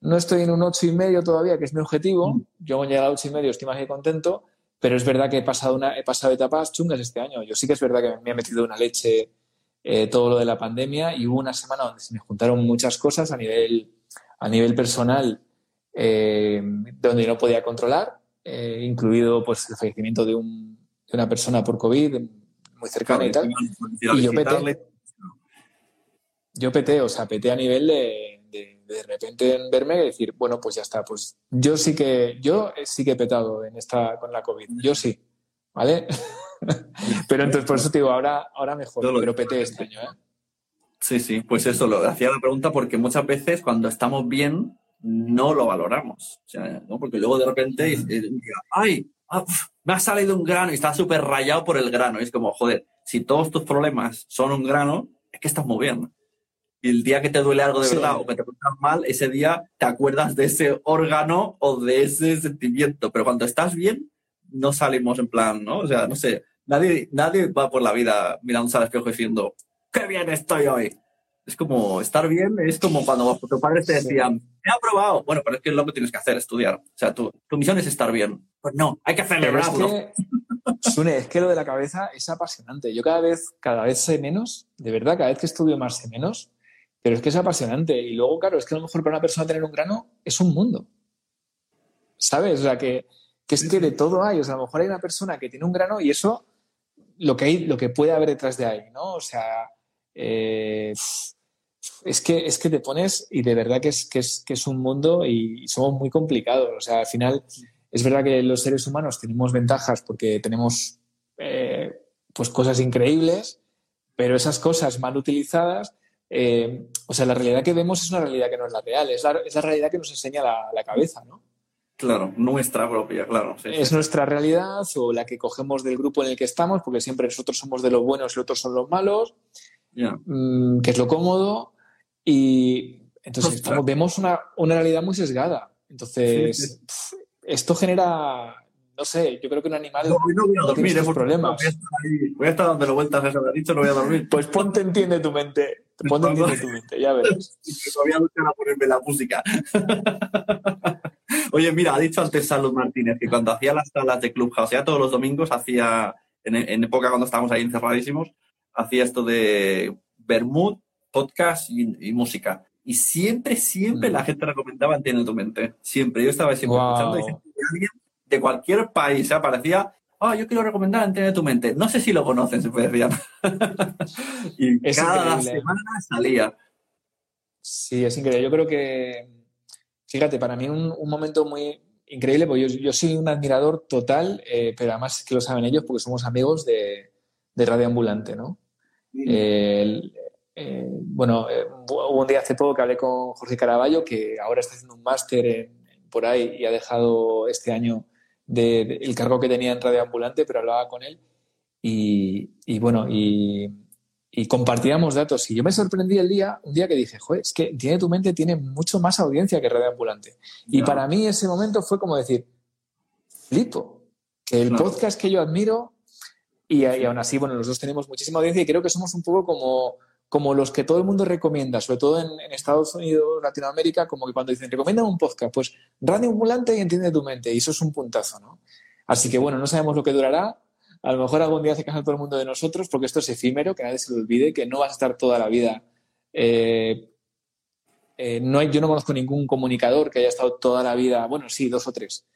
no estoy en un ocho y medio todavía, que es mi objetivo. Yo con llegar a ocho y medio estoy más que contento, pero es verdad que he pasado, una, he pasado etapas chungas este año. Yo sí que es verdad que me ha metido una leche eh, todo lo de la pandemia y hubo una semana donde se me juntaron muchas cosas a nivel, a nivel personal eh, donde no podía controlar, eh, incluido pues, el fallecimiento de, un, de, una persona por COVID muy cercana y tal. Y yo peté. Yo peté, o sea, peté a nivel de, de, de repente en verme y decir, bueno, pues ya está, pues yo sí que, yo sí que he petado en esta, con la COVID, yo sí, ¿vale? pero entonces por eso te digo, ahora, ahora mejor, pero peté este año, ¿eh? Sí, sí, pues eso, lo hacía la pregunta porque muchas veces cuando estamos bien no lo valoramos. O sea, ¿no? Porque luego de repente, eh, ay, ah, me ha salido un grano y estás súper rayado por el grano. Y es como, joder, si todos tus problemas son un grano, es que estás muy bien. Y el día que te duele algo de Sí. verdad o que te encuentras mal, ese día te acuerdas de ese órgano o de ese sentimiento. Pero cuando estás bien, no salimos en plan, ¿no? O sea, no sé, nadie, nadie va por la vida mirándose al espejo diciendo, qué bien estoy hoy. Es como, estar bien es como cuando tus padres te decían, me ha aprobado. Bueno, pero es que es lo que tienes que hacer, estudiar. O sea, tu, tu misión es estar bien. Pues no, hay que Pero es celebrarlo. que, Sune, es que lo de la cabeza es apasionante. Yo cada vez, cada vez sé menos, de verdad, cada vez que estudio más sé menos, pero es que es apasionante. Y luego, claro, es que a lo mejor para una persona tener un grano es un mundo. ¿Sabes? O sea, que, que es que de todo hay. O sea, a lo mejor hay una persona que tiene un grano y eso, lo que, hay, lo que puede haber detrás de ahí, ¿no? O sea, eh, es, que, es que te pones y de verdad que es, que es, que es un mundo y somos muy complicados. O sea, al final es verdad que los seres humanos tenemos ventajas porque tenemos eh, pues cosas increíbles, pero esas cosas mal utilizadas, eh, o sea, la realidad que vemos es una realidad que no es la real, es la, es la realidad que nos enseña la, la cabeza, ¿no? Claro, nuestra propia, claro. Sí, es sí. nuestra realidad o la que cogemos del grupo en el que estamos, porque siempre nosotros somos de los buenos y los otros son los malos. mm, que es lo cómodo, y entonces vemos una, realidad muy sesgada. Entonces, esto genera, no sé, yo creo que un animal no, voy a dormir, tiene problemas. Voy a, estar, dando vueltas a eso que dicho, no voy a dormir. Pues ponte entiende tu mente, ponte entiende tu mente, ya ves. Todavía no a ponerme la música. Oye, mira, ha dicho antes Salud Martínez que cuando hacía las salas de Clubhouse, sea, todos los domingos hacía, en, época cuando estábamos ahí encerradísimos, hacía esto de Bermud, podcast y, música. Y siempre, siempre la mm. gente recomendaba Entiende tu mente. Siempre. Yo estaba siempre escuchando y siempre alguien de cualquier país aparecía, ah, yo quiero recomendar Entiende tu mente. No sé si lo conocen, se puede decir. y cada semana salía. Sí, es increíble. Yo creo que fíjate, para mí un, un momento muy increíble, porque yo, yo soy un admirador total, eh, pero además que lo saben ellos porque somos amigos de, de Radio Ambulante, ¿no? Eh, bueno, eh, hubo un día hace poco que hablé con Jorge Caraballo, que ahora está haciendo un máster por ahí y ha dejado este año el cargo que tenía en Radio Ambulante, pero hablaba con él. Y, y bueno, y y compartíamos datos. Y yo me sorprendí el día, un día que dije, joder, es que Tiene tu mente tiene mucho más audiencia que Radio Ambulante. Y para mí ese momento fue como decir, flipo, que el podcast que yo admiro, y, aún así, bueno, los dos tenemos muchísima audiencia y creo que somos un poco como, como los que todo el mundo recomienda, sobre todo en, Estados Unidos, Latinoamérica, como que cuando dicen, recomienda un podcast, pues Radio Ambulante y Entiende tu mente, y eso es un puntazo, ¿no? Así que bueno, no sabemos lo que durará, a lo mejor algún día hace caso todo el mundo de nosotros, porque esto es efímero, que nadie se lo olvide, que no vas a estar toda la vida. Eh, eh, no hay, yo no conozco ningún comunicador que haya estado toda la vida, bueno, sí, dos o tres,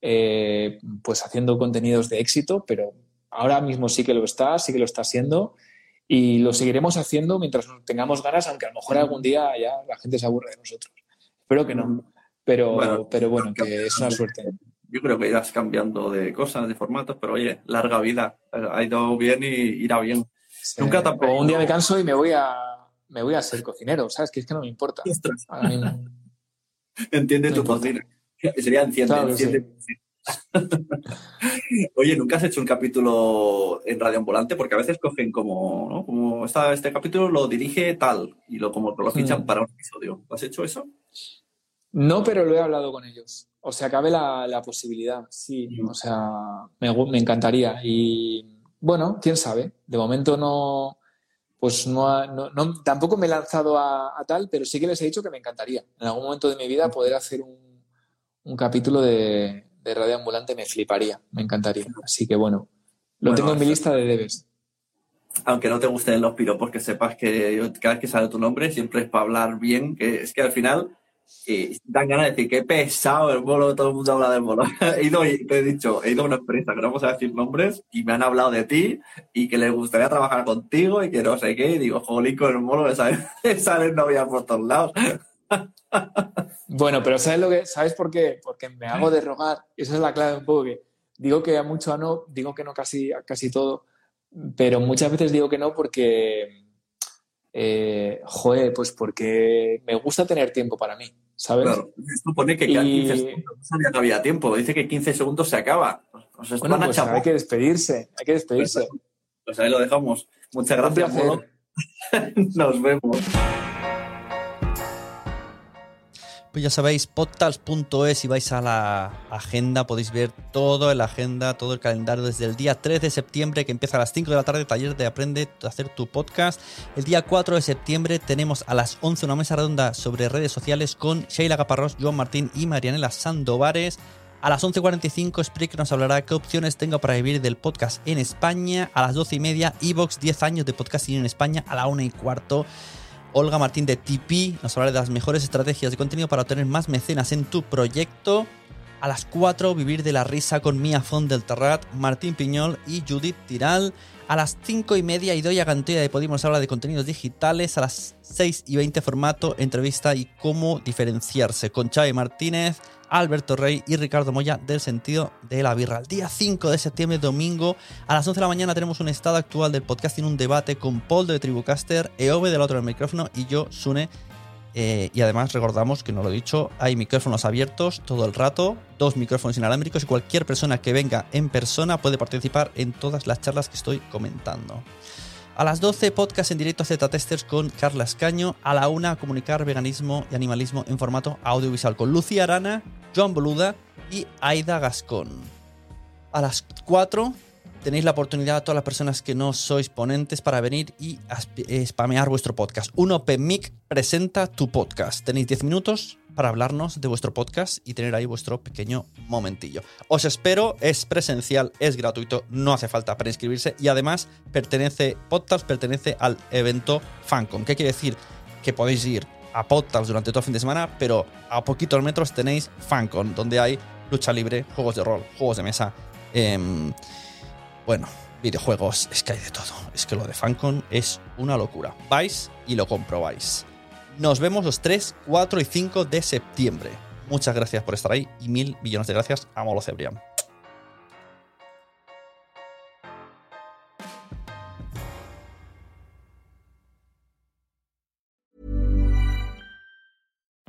eh, pues haciendo contenidos de éxito, pero ahora mismo sí que lo está, sí que lo está haciendo y lo seguiremos haciendo mientras tengamos ganas, aunque a lo mejor algún día ya la gente se aburre de nosotros. Espero que no, pero pero bueno que es una suerte yo creo que irás cambiando de cosas, de formatos, pero oye, larga vida. Ha ido bien y irá bien. Nunca tampoco. Un día me canso y me voy a me voy a ser cocinero, ¿sabes? Que es que no me importa. Entiende tu cocina. Sería enciende, Oye, ¿nunca has hecho un capítulo en Radio Ambulante? Porque a veces cogen como, ¿no? Como este capítulo lo dirige tal y lo como lo fichan mm. para un episodio. ¿Has hecho eso? No, pero lo he hablado con ellos. O sea, cabe la, posibilidad, sí. O sea, me, encantaría. Y bueno, quién sabe. De momento no, pues no, no, tampoco me he lanzado a, tal, pero sí que les he dicho que me encantaría. En algún momento de mi vida poder hacer un, capítulo de, de, Radio Ambulante me fliparía, me encantaría. Así que bueno, lo tengo en mi lista de debes. Aunque no te gusten los piropos, que sepas que cada vez que sale tu nombre siempre es para hablar bien, que es que al final y dan ganas de decir que pesado el bolo, todo el mundo habla del bolo. he ido, te he dicho, he ido a una empresa que no vamos a decir nombres y me han hablado de ti y que les gustaría trabajar contigo y que no sé qué. Y digo, jolín, con el bolo me sale, sale novia por todos lados. Bueno, pero ¿sabes lo que sabes por qué? Porque me hago de rogar. Esa es la clave un poco que digo que a mucho no, digo que no casi a casi todo, pero muchas veces digo que no porque eh, joder, pues porque me gusta tener tiempo para mí, ¿sabes? Claro, esto pone que 15 segundos no sabía que había tiempo, dice que 15 segundos se acaba. bueno, pues hay que despedirse, hay que despedirse. Pues, pues ahí lo dejamos. Muchas gracias, Nos vemos. Pues ya sabéis, podtals.es, si vais a la agenda podéis ver todo la agenda, todo el calendario desde el día 3 de septiembre que empieza a las 5 de la tarde, taller de Aprende a hacer tu podcast. El día 4 de septiembre tenemos a las 11 una mesa redonda sobre redes sociales con Sheila Caparrós, Joan Martín y Marianela Sandovares. A las 11.45 Spreaker nos hablará qué opciones tengo para vivir del podcast en España. A las 12 y media Evox 10 años de podcasting en España. A la 1 y cuarto Olga Martín de TP nos hablará de las mejores estrategias de contenido para obtener más mecenas en tu proyecto. A las 4, Vivir de la Risa con Mia Font del Terrat, Martín Piñol y Judith Tiral. A las 5 y media, Idoia Gantoya de Podimos habla de contenidos digitales. A las 6 y 20, formato, entrevista y cómo diferenciarse con Chávez Martínez. Alberto Rey y Ricardo Moya del sentido de la birra. El día 5 de septiembre, domingo, a las 11 de la mañana tenemos un estado actual del podcast en un debate con Paul de Tribucaster, Eove del otro del micrófono y yo, Sune. Eh, y además recordamos que no lo he dicho, hay micrófonos abiertos todo el rato, dos micrófonos inalámbricos y cualquier persona que venga en persona puede participar en todas las charlas que estoy comentando. A las 12, podcast en directo Z Testers con Carla Escaño. A la 1, comunicar veganismo y animalismo en formato audiovisual con Lucía Arana, Joan Boluda y Aida Gascón. A las 4, tenéis la oportunidad a todas las personas que no sois ponentes para venir y spamear vuestro podcast. Un Open Mic presenta tu podcast. Tenéis 10 minutos para hablarnos de vuestro podcast y tener ahí vuestro pequeño momentillo. Os espero, es presencial, es gratuito, no hace falta para inscribirse y además pertenece, podcast pertenece al evento Fancon. ¿Qué quiere decir? Que podéis ir a podcast durante todo el fin de semana, pero a poquitos metros tenéis Fancon, donde hay lucha libre, juegos de rol, juegos de mesa, em, bueno, videojuegos, es que hay de todo. Es que lo de Fancon es una locura. Vais y lo comprobáis. Nos vemos los 3, 4 y 5 de septiembre. Muchas gracias por estar ahí y mil millones de gracias a Molo Cebrián.